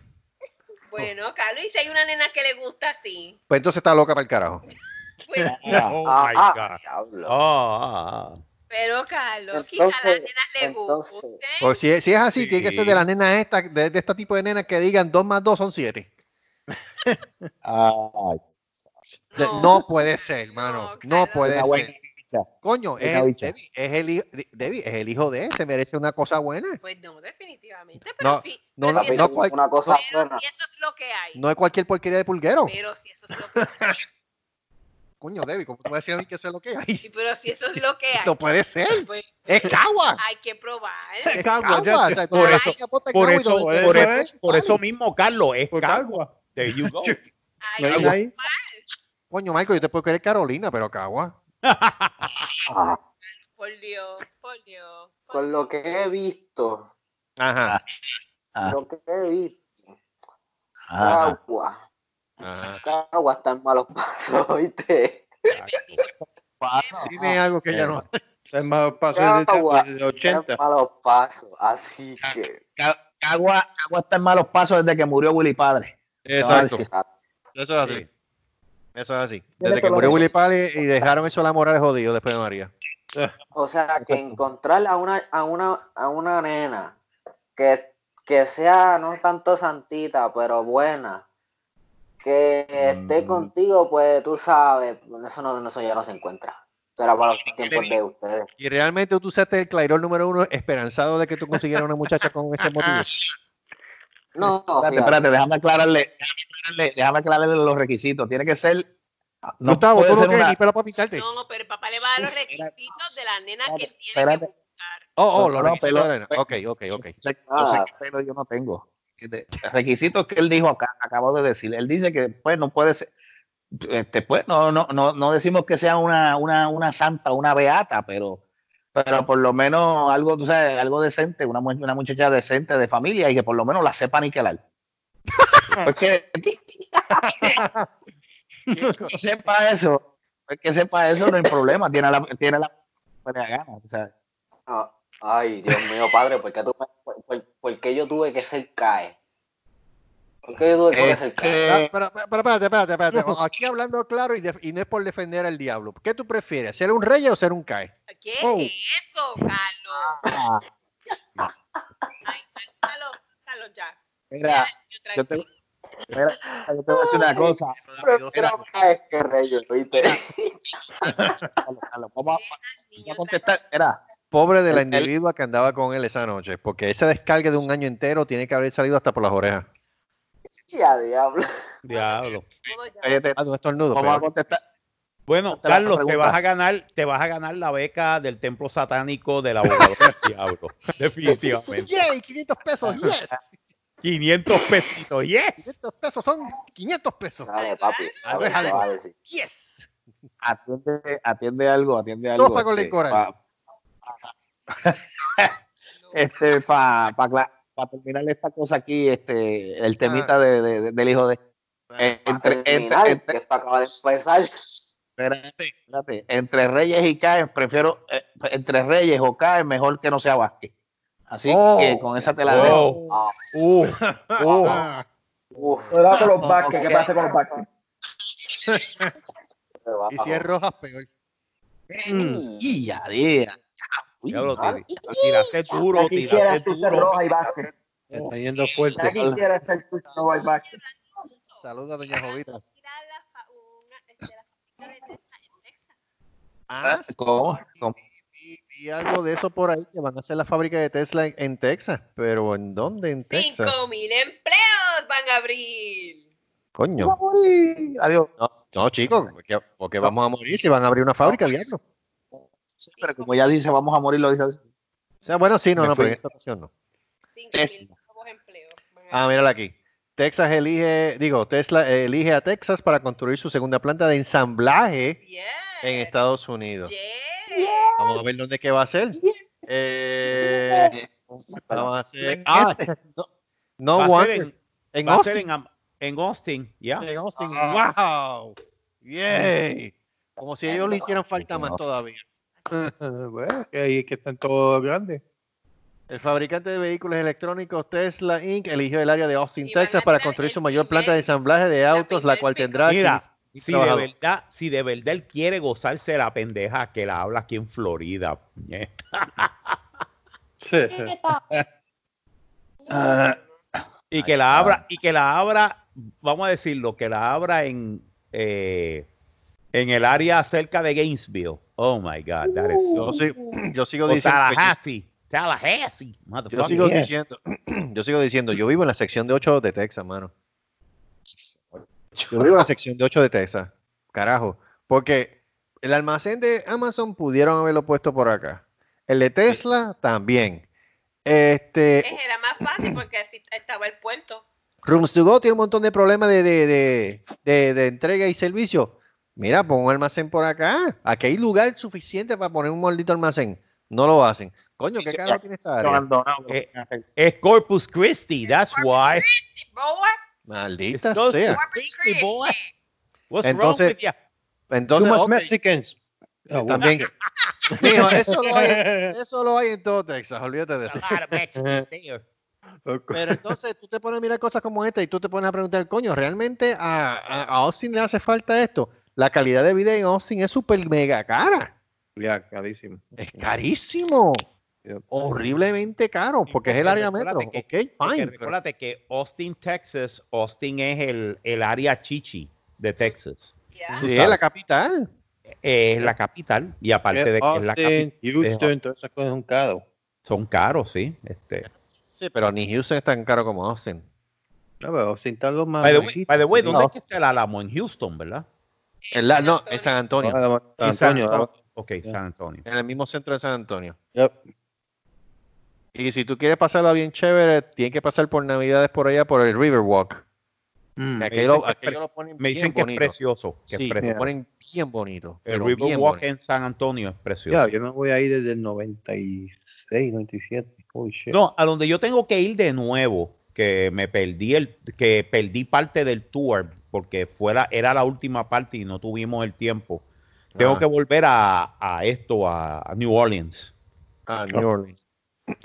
Bueno, Carlos, y si hay una nena que le gusta así, Pues entonces está loca para el carajo. [LAUGHS] pues, [LAUGHS] Oh Ah, my ah, God. diablo. Oh, ah, ah. Pero Carlos, quizá a las nenas le entonces- guste. Pues si, si es así, tiene que ser de Sí. las nenas estas, de, de este tipo de nenas que digan 2 más 2 son 7. Ay, No, No. puede ser, hermano. No, No, puede ser. bicha. Coño, es. Debbie, es, el, hijo- Debbie, es el hijo de él, se merece una cosa buena. Pues no, definitivamente. Pero No, sí, no, pero no, si no eso- cual- una cosa pero buena. si eso es lo que hay. No es cualquier porquería de pulguero. Pero si eso es lo que hay. [LAUGHS] Coño, Debbie, ¿cómo tú vas a decir a mí que eso es lo que hay? Sí, pero si eso es lo que hay. No puede ser. Pues Es cagua. hay que probar. Es Cagua, O sea, por eso- ay, Por eso, por, eso, por eso Ay, mismo, Carlos, es Cagua. agua. There you go. Que ahí. Coño, Marco, yo te puedo querer Carolina, pero cagua. [LAUGHS] Por Dios, por Dios. por Con lo que he visto, Ajá. Ah, lo que he visto, ah, Cagua, Ajá. Cagua está en malos pasos. [LAUGHS] Bendito. Dime algo que ya no. [LAUGHS] Es más paso desde, Cagua desde está 80. en malos pasos, así que... Ca- Cagua, está en malos pasos desde que murió Willy Padre. Exacto. Eso es así. Eso es así. Desde que murió. Willy Pali y dejaron eso la moral jodido después de María. O sea, que encontrar a una, a una, a una nena que, que sea no tanto santita, pero buena, que esté Mm. contigo, pues tú sabes, eso, no, eso ya no se encuentra. Pero para los tiempos de ustedes. Y realmente tú usaste el Clairol número uno esperanzado de que tú consiguieras una muchacha con ese motivo. [LAUGHS] No, no, Espérate, espérate, déjame aclararle, déjame aclararle, déjame aclararle los requisitos. Tiene que ser. No Gustavo, tú no tienes una- ni pelo para pintarte. No, pero el papá le va a dar los requisitos de la nena que él tiene Espérate. que buscar. Oh, oh, No, los no, requisitos pero- de la nena. Ok, ok, ok. Yo sé Ah. pelo yo no tengo. De- Requisitos que él dijo acá, acabo de decir. Él dice que pues no puede ser, este, pues no, no, no, no decimos que sea una, una, una santa, una beata, pero, pero por lo menos algo, tú sabes, algo decente, una, una muchacha decente de familia y que por lo menos la sepa niquelar. [LAUGHS] Pues que, [LAUGHS] sepa eso, pues que sepa eso no hay problema, tiene la, tiene la, buena gana, o sea, Ah, Ay, Dios mío, padre, ¿por qué, tú me- por- por- por qué yo tuve que ser CAE? ¿Por qué yo tuve que ser CAE? Ah, Pero, pero, pero espérate, espérate, espérate. Aquí hablando claro y, de- y no es por defender al diablo. ¿Qué tú prefieres? ¿Ser un rey o ser un cae? ¿Qué Oh. es eso, Carlos? ah, Ay, Carlos, Carlos, ya. mira, Yo yo te. Mira, yo te voy a decir una cosa. Pero creo que es que Reyes, ¿viste? [LAUGHS] Carlos, Carlos, Vamos a, vamos a contestar. Era, Pobre de la individua que andaba con él esa noche, porque ese descargue de un año entero tiene que haber salido hasta por las orejas. Ya, diablo. Diablo. Ah, vamos a pero- contestar. Bueno, Te la Carlos, te vas a ganar, te vas a ganar la beca del templo satánico del abogado del [LAUGHS] diablo. Definitivamente. [LAUGHS] ¡Yay! 500 pesos, yes. [LAUGHS] 500 pesitos, yes. 500 pesos son 500 pesos. Dale, papi. A A ver, algo. a. Yes. Atiende, atiende algo, atiende algo. Todo para Golden [LAUGHS] este, Coral. pa- para terminar esta cosa aquí, este, el temita de, de- del hijo de. eh, Para entre, entre, terminar, entre- que esto acaba de empezar. espérate, espérate, entre Reyes y Caen, prefiero eh, entre Reyes o Caen, mejor que no sea Vázquez. Así Oh. que con esa te la dejo. Oh, uh, [LAUGHS] uh. Cuidado con los Vázquez, ¿qué ok. pasa con los Vázquez? y si es rojas, peor. Mm, y ya, ya. Uy, Diablo, Ah. tiraste duro, Ya quisieras tiraste tú ser duro. roja y Vázquez. Está yendo Ya fuerte. quisieras ser tú roja y Vázquez. Saluda a doña Jovita. Este, Texas. Ah, ¿Cómo? ¿Cómo? algo de eso por ahí, que van a hacer la fábrica de Tesla en, en Texas. Pero ¿en dónde? En Texas. 5.000 empleos van a abrir. Coño. Vamos a morir. Adiós. No, no chicos, porque, porque vamos a morir si van a abrir una fábrica, diablo. Sí, pero como ya dice, vamos a morir, lo dice así. O sea, bueno, sí, no, Me no, pero en esta ocasión no. 5.000 Tesla. nuevos empleos. Ah, mírala aquí. Texas elige, digo, Tesla elige a Texas para construir su segunda planta de ensamblaje Yes. en Estados Unidos. Yes. Vamos a ver dónde que va a ser. Eh, vamos a hacer. Ah, no, no Va a ser wonder. en- En va a ser Austin. en, Austin, ya. En Austin. Wow. Yay. Como si ellos le hicieran falta más todavía. [LAUGHS] bueno, que ahí es que están todos grandes. El fabricante de vehículos electrónicos Tesla Inc. eligió el área de Austin, Texas, para construir su mayor planta de ensamblaje de autos, la cual tendrá Mira, 15 Si de verdad, si de verdad él quiere gozarse de la pendeja que la habla aquí en Florida. Ah, y que la abra, y que la abra, vamos a decirlo, que la abra en eh, en el área cerca de Gainesville. Oh my God, that is Yo, so- sí- yo sigo o diciendo. que yo- Tallahassee, sigo diciendo, [CLEARS THROAT] yo sigo diciendo, yo vivo en la sección de 8 de Texas, mano. Yo vivo en la sección de 8 de Texas. Carajo. Porque el almacén de Amazon pudieron haberlo puesto por acá. El de Tesla también. Este, Era más fácil porque así estaba el puerto. Rooms to Go tiene un montón de problemas de, de, de, de- de entrega y servicio. Mira, pon un almacén por acá. Aquí hay lugar suficiente para poner un maldito almacén. No lo hacen. Coño, ¿qué ya. tiene esta área? Eh, Es Corpus Christi, that's why. Boy, Maldita It's sea. Corpus Christi, Christi. boy. What's Entonces, wrong with ya? Entonces, Too much ok, Mexicans. Ah, bueno. también. [LAUGHS] Mijo, eso lo, hay, [LAUGHS] eso lo hay en todo Texas, olvídate de eso. Pero entonces tú te pones a mirar cosas como esta y tú te pones a preguntar, coño, ¿realmente a, a- a Austin le hace falta esto? La calidad de vida en Austin es súper mega cara. Ya, carísimo. Es carísimo. Yep. Horriblemente caro, porque es el área metro. recuérdate Ok, que- Porque fine. pero- recuérdate que Austin, Texas, Austin es el, el área chichi de Texas. Yeah. Sí, es la capital. Es la capital y aparte de que es la Austin, capital, Houston, todas esas cosas son caros. son caros, sí. Este, Sí, pero ni Houston es tan caro como Austin. No, pero Austin está lo más by the way, by the way. ¿dónde es que está el Álamo? En Houston, ¿verdad? En la- no, en San Antonio. Ah, San En San Antonio. Antonio. ah, Ok. San Antonio. En el mismo centro de San Antonio. yep. Y si tú quieres pasarla bien chévere, tienes que pasar por Navidades por allá por el Riverwalk. Mm. Me pre- lo ponen Me bien dicen que es bonito. precioso. Que es Sí, precioso. lo ponen bien bonito. El Riverwalk bonito. en San Antonio es precioso. Ya, yo no voy ahí desde el 96, 97. Holy shit. No, a donde yo tengo que ir de nuevo, que me perdí el, que perdí parte del tour porque fuera, era la última parte y no tuvimos el tiempo. Tengo Ah. que volver a, a esto, a, a New Orleans. Ah, New Orleans.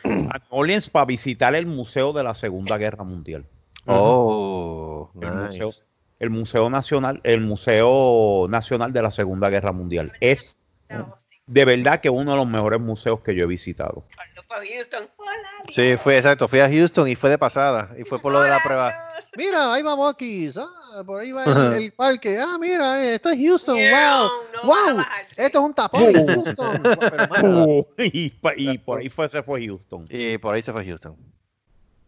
A New Orleans para visitar el museo de la Segunda Guerra Mundial. Oh, El museo, nice. el museo nacional, el museo nacional de la Segunda Guerra Mundial. Es de verdad que uno de los mejores museos que yo he visitado. Cuando fue a Houston. Hola, Sí, fue exacto. Fui a Houston y fue de pasada. Y fue por lo de la prueba. Mira, ahí va Bucky's, ah, por ahí va el, el parque, ah, mira, eh, esto es Houston, wow, No, no wow, esto es un tapón en Houston. Pero. [LAUGHS] Uh, y, por ahí fue, se fue Houston. Y por ahí se fue Houston.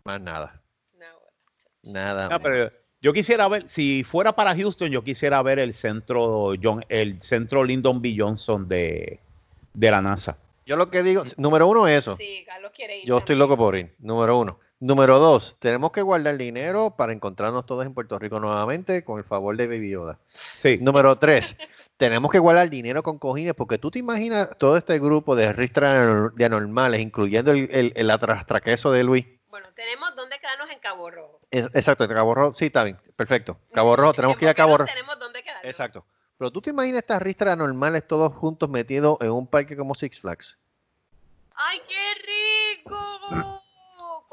Más nada, No, nada. No, pero yo quisiera ver, si fuera para Houston, yo quisiera ver el centro John, el centro Lyndon B. Johnson de, de la NASA. Yo lo que digo, número uno, eso. Sí, Carlos quiere ir. Yo estoy loco por ir, número uno. Número dos, tenemos que guardar dinero para encontrarnos todos en Puerto Rico nuevamente con el favor de Baby Yoda. Sí. Número tres, tenemos que guardar dinero con cojines porque tú te imaginas todo este grupo de ristra de anormales, incluyendo el, el, el atrastraqueso de Luis. Bueno, tenemos dónde quedarnos en Cabo Rojo. Es- exacto, en Cabo Rojo, sí, está bien, perfecto. Cabo Rojo, tenemos que ir a Cabo Rojo. Tenemos dónde quedarnos. Exacto. Pero tú te imaginas estas ristras anormales todos juntos metidos en un parque como Six Flags. ¡Ay, qué rico! [CLEARS THROAT]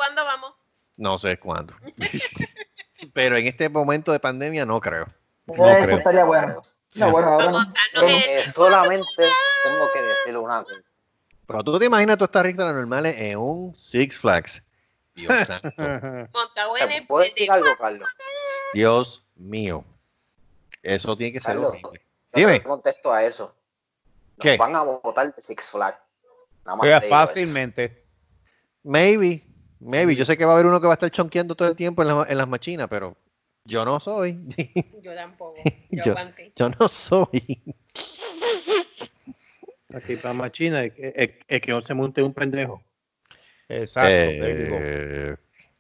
¿Cuándo vamos? No sé cuándo. [LAUGHS] Pero en este momento de pandemia no creo. No Eso creo. estaría bueno. No, bueno, ahora no. Eh, solamente tengo que decirle una cosa. Pero tú te imaginas todas estas ristras anormales en un Six Flags. Dios [LAUGHS] santo. montado en ¿Te el puedo decir algo, Carlos? Dios mío. Eso tiene que ser Carlos, horrible. Dime. te contesto a eso. Nos ¿Qué? van a votar de Six Flags. Nada más Oiga, fácilmente. Maybe. Maybe. Yo sé que va a haber uno que va a estar chonqueando todo el tiempo en, la- en las machinas, pero yo no soy. [LAUGHS] Yo tampoco. Yo, Yo- aguanté. yo no soy. Aquí para Machina, es, es- es que no se monte un pendejo. Exacto. Eh,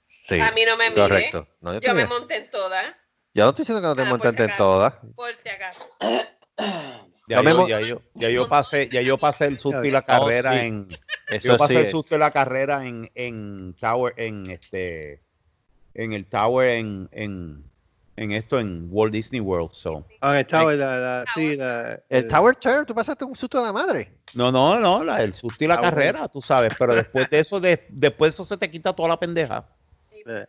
sí. A mí no me mire. Correcto. No, yo, Yo me monté en todas, yo no estoy diciendo que no te Ah, montaste si en todas. por si acaso. [COUGHS] Ya, No yo, ya, yo, ya yo pasé, ya yo pasé el susto y la [LAUGHS] Oh, carrera sí. en. Eso Yo pasé sí el es. susto y la carrera en, en Tower, en este, en el Tower en, en, en esto en Walt Disney World. So. Ah, el Tower, la, la, sí, la, El Tower Turn, tú pasaste un susto de la madre. No, no, no, la, el susto y la bueno. carrera, tú sabes, pero después de eso, de, después de eso se te quita toda la pendeja. Eh.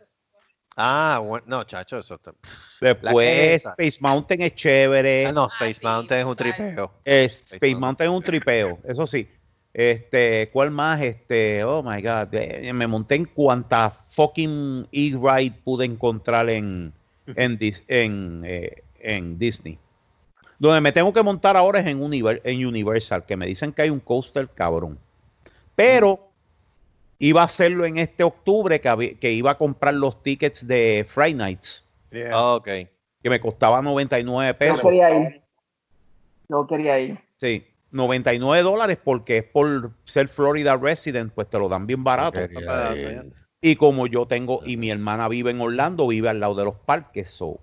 Ah, bueno, no, chacho, eso está. Después. Space Mountain es chévere. Ah, no, Space sí, Mountain es un tripeo. Space Space Mountain es un tripeo, eso sí. Este, ¿cuál más? Este, oh my god, me monté en cuanta fucking e-ride pude encontrar en, en, Dis- en, eh, en Disney. Donde me tengo que montar ahora es en, Univer- en Universal, que me dicen que hay un coaster cabrón. Pero iba a hacerlo en este octubre, que, habí- que iba a comprar los tickets de Friday Nights, Yeah. Ah, ok. que me costaba 99 Yo pesos. quería ir. Yo quería ir. Sí, 99 dólares porque es por ser Florida resident, pues te lo dan bien barato. Y como yo tengo, y mi hermana vive en Orlando, vive al lado de los parques, so.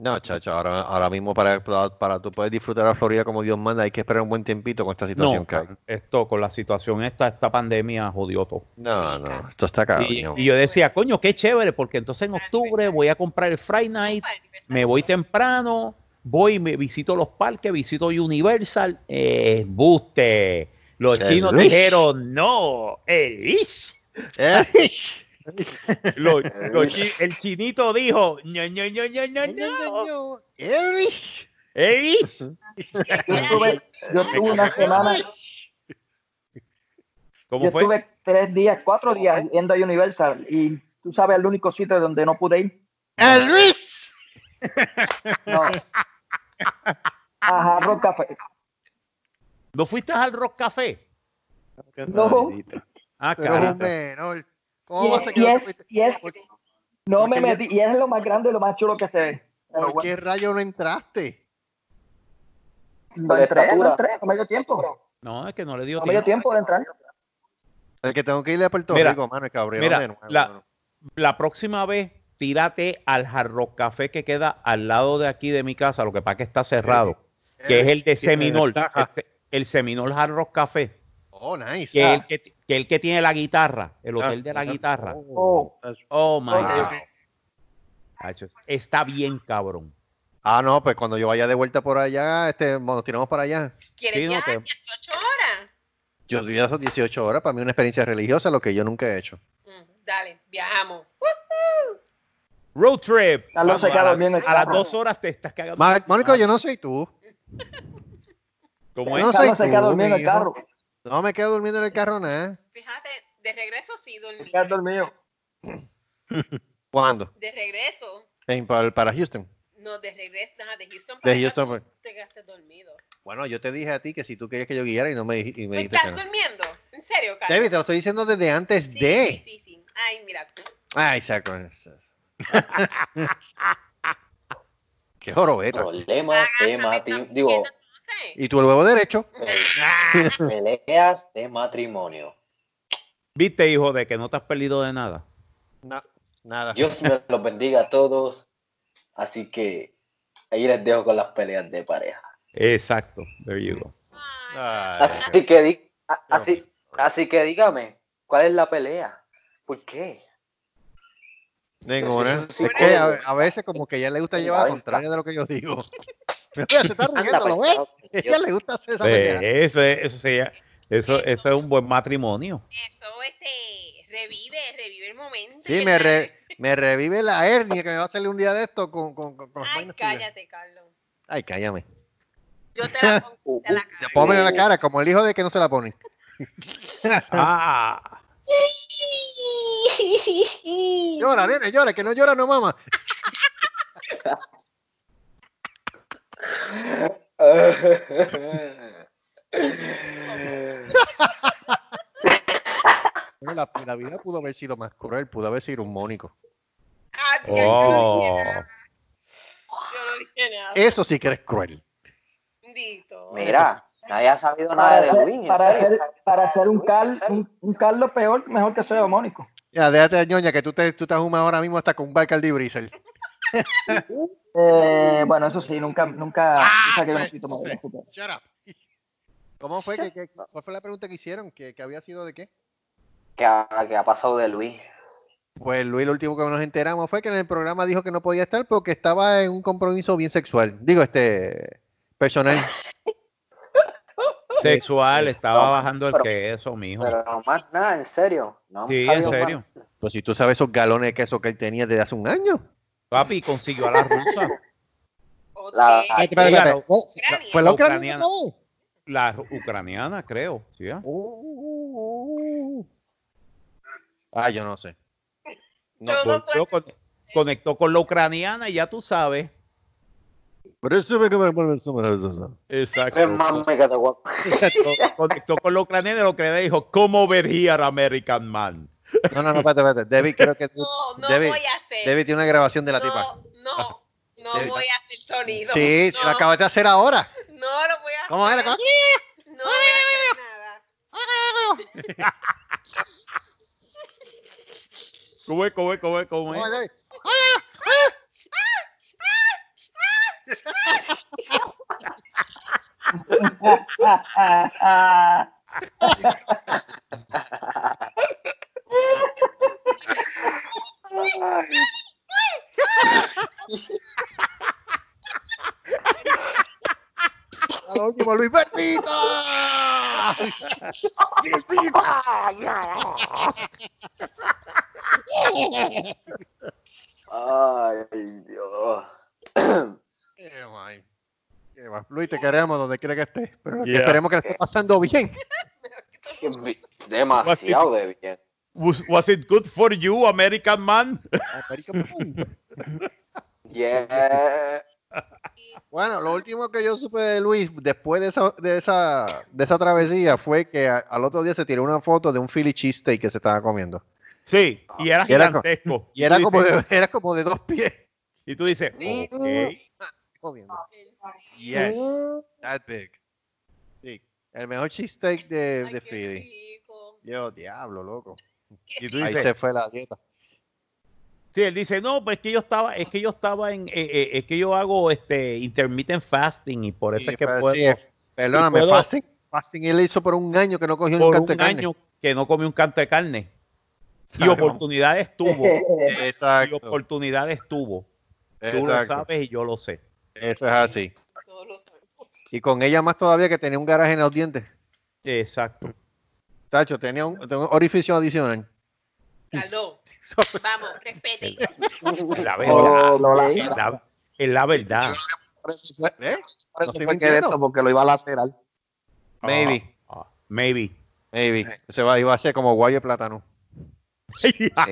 No, chacho, ahora, ahora mismo para, para, para tú poder disfrutar a Florida como Dios manda, hay que esperar un buen tiempito con esta situación No, que hay. esto, con la situación esta, esta pandemia jodió todo. No, no, esto está Y, cabrón. y yo decía, coño, qué chévere, porque entonces en octubre voy a comprar el Friday Night, me voy temprano, voy, me visito los parques, visito Universal, eh, buste. Los El chinos dijeron, no, el Wish. Eh, [LAUGHS] Lo- lo chi- [LAUGHS] el chinito dijo, no, no, no, no, no, no. Eh, El Wish. Yo estuve una semana, ¿Cómo yo fue? estuve tres días, cuatro días yendo a Universal y tú sabes el único sitio donde no pude ir. ¡El Luis! No. Ajá, Rock Café. ¿No fuiste al Rock Café? No. Ah, Pero es un carajo. Y ¿Cómo vas es, a quedar es, es- no me metí, y es lo más grande y lo más chulo que se ve. ¿Por bueno, qué rayo no entraste? no Por entré, no estatura. entré, no me dio tiempo. No, es que no le dio No me dio tiempo. tiempo de entrar. El que tengo que ir a Puerto Mira, Rico, mano, mira, de nuevo. la- mano. La próxima vez, tírate al Hard Rock Café que queda al lado de aquí de mi casa, lo que pasa que está cerrado, que es el de ventaja. el, Hard Rock Café, Oh, nice. que es el que, que el que tiene la guitarra, el hotel de la ah, guitarra. Oh, Oh my. God. Está bien cabrón. Ah, no, pues cuando yo vaya de vuelta por allá, este, nos tiramos para allá. ¿Quieres Sí, no viajar te- 18 horas? Yo diría esos 18 horas, para mí una experiencia religiosa, lo que yo nunca he hecho. Mm, dale, viajamos. Road trip. Se Vamos, queda a, la- a las dos horas te estás cagando. Mónico, yo no soy tú. ¿Cómo es? No soy Carlos se queda tú, dormido en el carro. No me quedo durmiendo en el carro nada. Fíjate, de regreso sí dormí. Queda dormido. [CLEARS THROAT] ¿Cuándo? De regreso. En- para, para Houston. No, de regreso. De Houston. De para acá, Houston, tú pues. Te quedaste dormido. Bueno, yo te dije a ti que si tú querías que yo guiara y no me, y me ¿Tú dijiste estás que no. durmiendo? ¿En serio, Carlos? David, te lo estoy diciendo desde antes Sí, de. Sí, sí, sí. Ay, mira. Ay, saco. eso. [LAUGHS] Qué jorobeta. Problemas de matrimonio. Digo, Y tú el huevo derecho. [LAUGHS] peleas de matrimonio. Viste, hijo, de que no te has perdido de nada. No, nada. Dios me [LAUGHS] los bendiga a todos. Así que ahí les dejo con las peleas de pareja. Exacto, there you go. Ay, Así que, di- a- así, así que dígame, ¿cuál es la pelea? ¿Por qué? Ninguna. Sí a, a veces como que a ella le gusta llevar la Ay, contraria de lo que yo digo. [LAUGHS] Mira, se está Anda, riendo, ¿lo ves? Ella le gusta hacer esa Eh, eso, es, eso, sería- eso, eso es un buen matrimonio. Eso, este, revive, revive el momento. Sí, me, re- me revive la hernia que me va a salir un día de esto con, con, con, con Ay, cállate, Carlos. Ay, cállame. Yo te la pongo [LAUGHS] en la cara. Ponme en la cara como el hijo de que no se la pone. Ah, [LAUGHS] Llora, nene, llora, que no llora, no mama. [LAUGHS] Bueno, La, la vida pudo haber sido más cruel, pudo haber sido un mónico. Ah, oh. dije nada. Yo no dije nada. Eso sí que eres cruel. Bendito. Mira, nadie ha sabido nada Para, de Luis. para, hacer un, cal, un, un Carlos peor, mejor que soy homónico. Ya, déjate de ñoña, que tú te, tú te ajumas ahora mismo hasta con un Bacardi Brisel. [LAUGHS] Eh, bueno, eso sí, nunca, nunca Ah, saqué un pues, poquito más. Shut up. [LAUGHS] ¿Cómo fue? ¿Cuál fue la pregunta que hicieron? ¿Que, que había sido de qué? ¿Qué ha, pasado de Luis? Pues Luis, lo último que nos enteramos fue que en el programa dijo que no podía estar porque estaba en un compromiso bien sexual. Digo, este, personal. [LAUGHS] sexual, estaba No, bajando el pero- queso, mijo. Pero no más nada, en serio. No Sí, en más. serio. Pues si tú sabes esos galones de queso que él tenía desde hace un año. Papi consiguió a la rusa, Ok. La-. ¿Fue- Ucrania. ¿Fue la ucraniana la ucraniana, creo. ¿sí? ah? Uh, Ah, yo no sé. No, con- conectó con la ucraniana y ya tú sabes. por eso me- Exacto. Co- Conectó con la ucraniana y lo que le dijo, ¿cómo over here, American man? [LAUGHS] No, no, no, espérate, espérate. David, creo que tú- No, no David, voy a hacer. David tiene una grabación de la no, tipa. no, no David. voy a hacer sonido. Sí, no, se lo acabas de hacer ahora. No lo voy a ¿Cómo hacer. era? ¿Cómo? No voy a hacer nada. [LAUGHS] ¿Cómo es? ¿Cómo es? ¿Cómo es? ¿Cómo es? [LAUGHS] A lo último, Luis Pepito. Ay, Dios. Qué guay. Qué guay. Luis, te queremos donde quiera que estés. Pero Yeah. esperemos que le esté pasando bien. Demasiado de bien. Was, was it good for you, American man? American Boom. [LAUGHS] Yeah. Bueno, lo último que yo supe de Luis después de esa, de esa, de esa travesía fue que a- al otro día se tiró una foto de un Philly cheesesteak que se estaba comiendo. Sí, y era Y era co- gigantesco. [LAUGHS] Y era como dices- de, era como de dos pies. Y tú dices, ok. Yes, that big. Sí, el mejor cheesesteak de, de Philly. Yo, diablo, loco. Y tú Ahí se fue la dieta. sí, él dice, no, pues es que yo estaba, es que yo estaba en, eh, eh, es que yo hago este intermittent fasting y por eso Sí, es que puedo, es. Perdóname, puedo- fasting, fasting él hizo por un año que no cogió un por canto de un carne. año que no comí un canto de carne. Y oportunidades [LAUGHS] tuvo. y Exacto, oportunidades tuvo. Tú lo exacto. sabes y yo lo sé. Eso es así. Todos lo sabemos. Y con ella más todavía que tenía un garaje en los dientes. Exacto. Tacho, tenía un, tenía un orificio adicional. Carlos, [LAUGHS] vamos, respete. [LAUGHS] La Oh, verdad. no la es, la, la verdad. Por eso fue, ¿Eh? por eso estoy fue que de esto, porque lo iba a lacerar. Maybe, Ah, ah, maybe. maybe. Se va, iba a ser como guayo de plátano. [LAUGHS] Sí, Ah,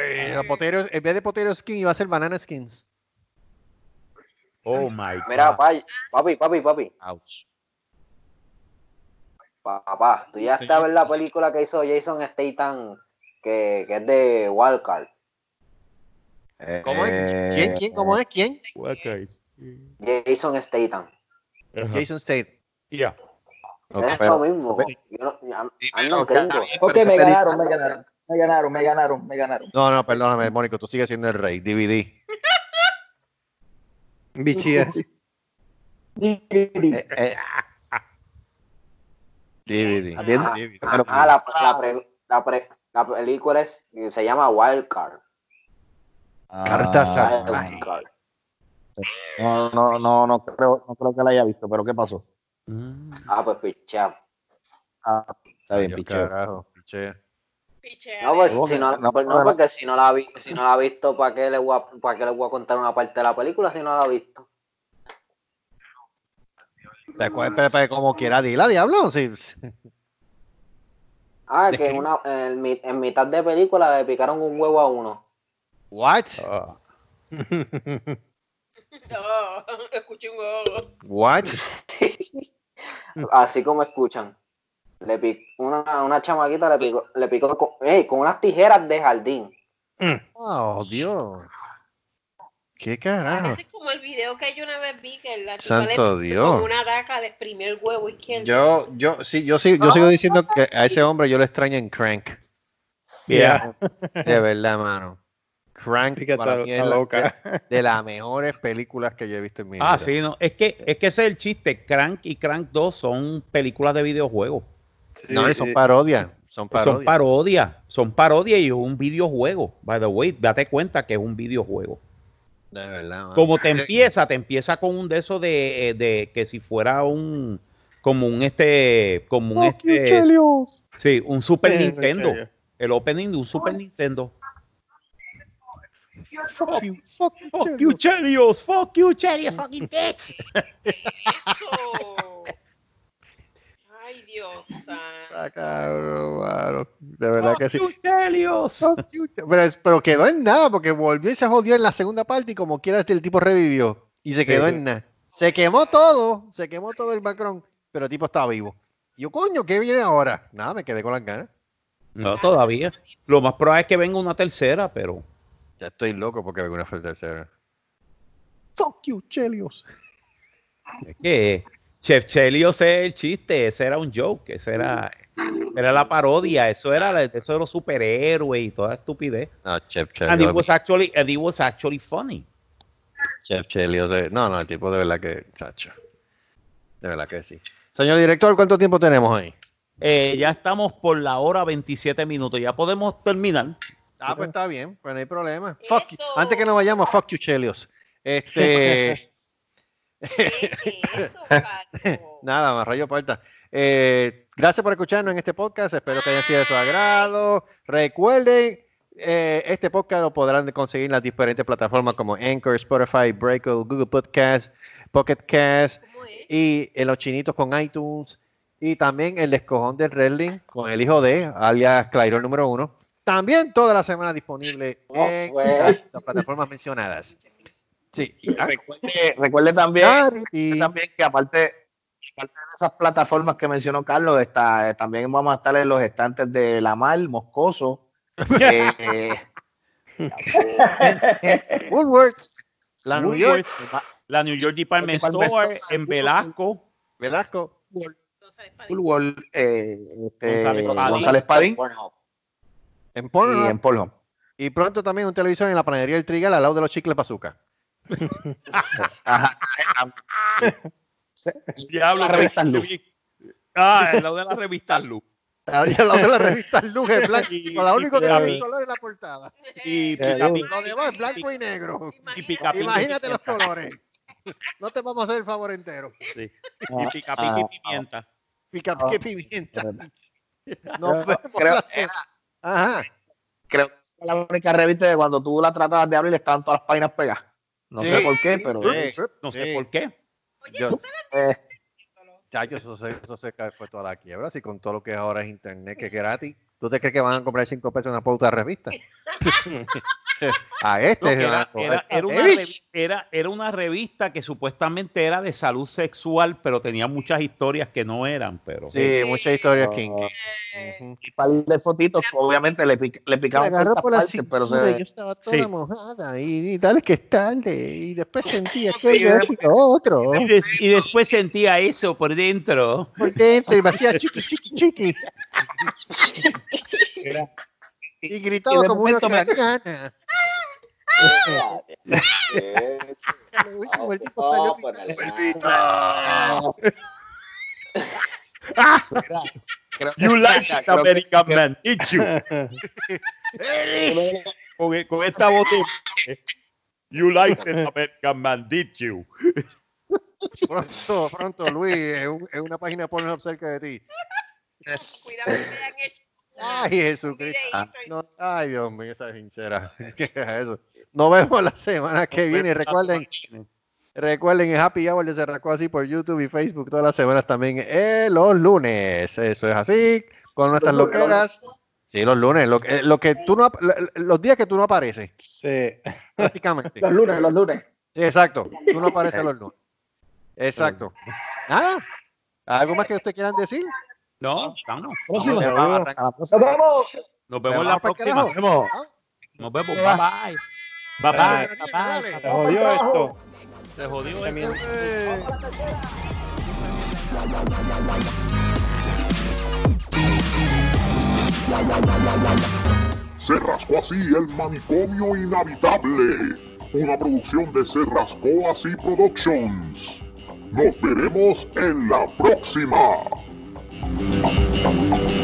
en vez de potero skin iba a ser banana skins. Oh my mira, God. papi, papi, papi. Ouch. Papá, tú ya estás a ver la película que hizo Jason Statham, que, que es de Wildcard. ¿Cómo es? Eh, ¿Quién? ¿Quién? ¿Cómo es? ¿Quién? Okay. Jason Statham. Jason State. Yeah. Es pero- lo mismo. pero- Yo no, Sí, me ganaron, me ganaron. Me ganaron, me ganaron, me ganaron. No, no, perdóname, Mónico, tú sigues siendo el rey. DVD. Bichía. [LAUGHS] eh, eh, DVD. DVD. Pero- Ah, la, la, pre- la, pre- la película es, se llama Wildcard. Cartas ah. No, no, no, no creo, no creo que la haya visto, pero ¿qué pasó? Mm. Ah, pues pichea. Ah, está bien, carajo, pichea. No, pues, ¿Cómo si que no, no? pues no, porque si no la vi, si no la ha visto, ¿para qué le voy a, para qué le voy a contar una parte de la película si no la ha visto? Pero, cu- pero, pero como quiera, dila, diablo. Sí. Ah, que en una, en, mi- en mitad de película le picaron un huevo a uno. What? Ah. [LAUGHS] Oh, escuché un oh. What? [LAUGHS] Así como escuchan. Le pic- una, una chamaquita le picó, le picó con, ey, con unas tijeras de jardín. Oh, Dios. ¿Qué carajo? Ese es como el video que yo una vez vi que la chica Santo le, Dios. con una daga le exprimió el huevo izquierdo. Yo, yo, sí, yo, sí, yo sigo diciendo que a ese hombre yo lo extraño en Crank. Yeah. [LAUGHS] De verdad, mano. Crank Fíjate, para está, mí es la- loca. de, de las mejores películas que yo he visto en mi Ah, vida. sí, no. Es que, es que ese es el chiste. Crank y Crank 2 son películas de videojuegos. No, y son sí. parodias. Son Son parodias. parodias. Son parodias y es un videojuego. By the way, date cuenta que es un videojuego. de verdad. Como te Eh, [LAUGHS] empieza, te empieza con un de esos de, eh, de que si fuera un como un este como un Fuck you, este Chelios. sí, un Super Eh, Nintendo, Chelios. el opening de un Super Nintendo. Fuck you, fuck you, Fuck you, Chelios. Fuck you, Chelios. fucking bitch. [LAUGHS] [LAUGHS] Ay, Dios santo. Ah, cabrón, mano. De verdad que sí. Pero, pero quedó en nada, porque volvió y se jodió en la segunda parte y como quiera este, el tipo revivió. Y se quedó Sí. en nada. Se quemó todo, se quemó todo el background, pero el tipo estaba vivo. Yo, coño, ¿qué viene ahora? Nada, me quedé con las ganas. No, todavía. Lo más probable es que venga una tercera, pero Ya estoy loco porque vengo una tercera. Fuck you, Chelios. es que Chef Chelios es el chiste, ese era un joke, ese era, era la parodia, eso era eso de los superhéroes y toda estupidez. No, Chef And it Chelios. was actually, and it was actually funny. Chef Chelios. eh, No, no, el tipo de verdad que, chacho. De verdad que sí. Señor director, ¿cuánto tiempo tenemos ahí? Eh, ya estamos por la hora 27 minutos, ya podemos terminar. Ah, pues está bien, pues no hay problema. Fuck you. Antes que nos vayamos, fuck you, Chelios. Este. [LAUGHS] ¿Qué es eso, [LAUGHS] Carlos? Nada más, rayo parta. Eh, gracias por escucharnos en este podcast. Espero que haya sido de su agrado. Recuerden, eh, este podcast lo podrán conseguir en las diferentes plataformas como Anchor, Spotify, Breaker, Google Podcast, Pocket Cast y en los chinitos con iTunes. Y también el descojón del Redling con el hijo de, alias Clairo número uno. También toda la semana disponible Oh, en las plataformas mencionadas. Sí. y- ah, Recuerde, recuerde también, también que aparte, aparte de esas plataformas que mencionó Carlos, está, eh, también vamos a estar en los estantes de La Mar, Moscoso, [LAUGHS] eh. [LAUGHS] La New York. La New York Department Department Store, Store, en Velasco. Velasco. Woolworth, eh, este, González Padín. Pornhub. En y Pornhub. en Pornhub. Y pronto también un televisor en la panadería del Trigal al lado de los chicles bazooka. Ajá. [LAUGHS] Diablo, La revista Luz. Ah, el lado de la revista Luz. Al lado de la revista Luz en blanco. Y- única y- que y- el color es la portada. Y Eh, Lo demás es blanco y negro. y Imagínate los pimienta. colores. No te vamos a hacer el favor entero. Sí. Ah, Y pica, pica y pimienta. Pica, Ah. pica pimienta. Creo- Nos vemos creo- la semana. Ajá. Creo que es la única revista que cuando tú la tratabas de abrir estaban todas las páginas pegadas. No sé por qué, pero Sí. No sé Sí. por qué. Oye, Yo- ¿tú sabes? [LAUGHS] eh, [LAUGHS] Chayos, eso se, eso se cae, fue toda la quiebra. Si con todo lo que ahora es internet, que es gratis, ¿tú te crees que van a comprar 5 pesos una pauta de revista? [LAUGHS] a este No, era, era- era una ¡Evish! revi- era- era una revista que supuestamente era de salud sexual, pero tenía muchas historias que no eran, pero Sí, muchas historias kinky. Eh. Y par de fotitos, obviamente le, pic- le picaban por la pero se yo estaba toda Sí. mojada y, y dale que es tarde y después [LAUGHS] sentía aquello y otro y después sentía eso por dentro. por dentro y me hacía [LAUGHS] chiqui chiqui chiqui y gritaba y de como una. Eh, Lo último el tipo salió que- you like que- American que- man, did you? Con, con esta voz de- You like it, American man, did you? Pronto, pronto, Luis, es, un- es una página porno cerca de ti. Cuidado que te hayan hecho Ay, Jesucristo. y- No, ay, Dios mío, esa hinchera. [LAUGHS] ¿Qué es eso? Nos vemos la semana que viene. Recuerden, recuerden el Happy Hour de Cerracó así por YouTube y Facebook todas las semanas también eh, los lunes. Eso es así, con nuestras Los lunes, loqueras. Sí, los lunes, lo, que- lo que tú no, los días que tú no apareces, Sí. prácticamente. [LAUGHS] Los lunes, los lunes. Sí, exacto, tú no apareces los lunes. Exacto. Nada, ¿algo más que ustedes quieran decir? No. Próximo. Vamos próxima. Nos vemos. Nos vemos en la Vamos próxima. carajo. Vemos. Nos vemos. Bye bye. Bye bye. dale, dale. Se jodió esto. Se jodió esto. Se rascó así el manicomio inhabitable. Una producción de Se rascó así Productions. Nos veremos en la próxima. Música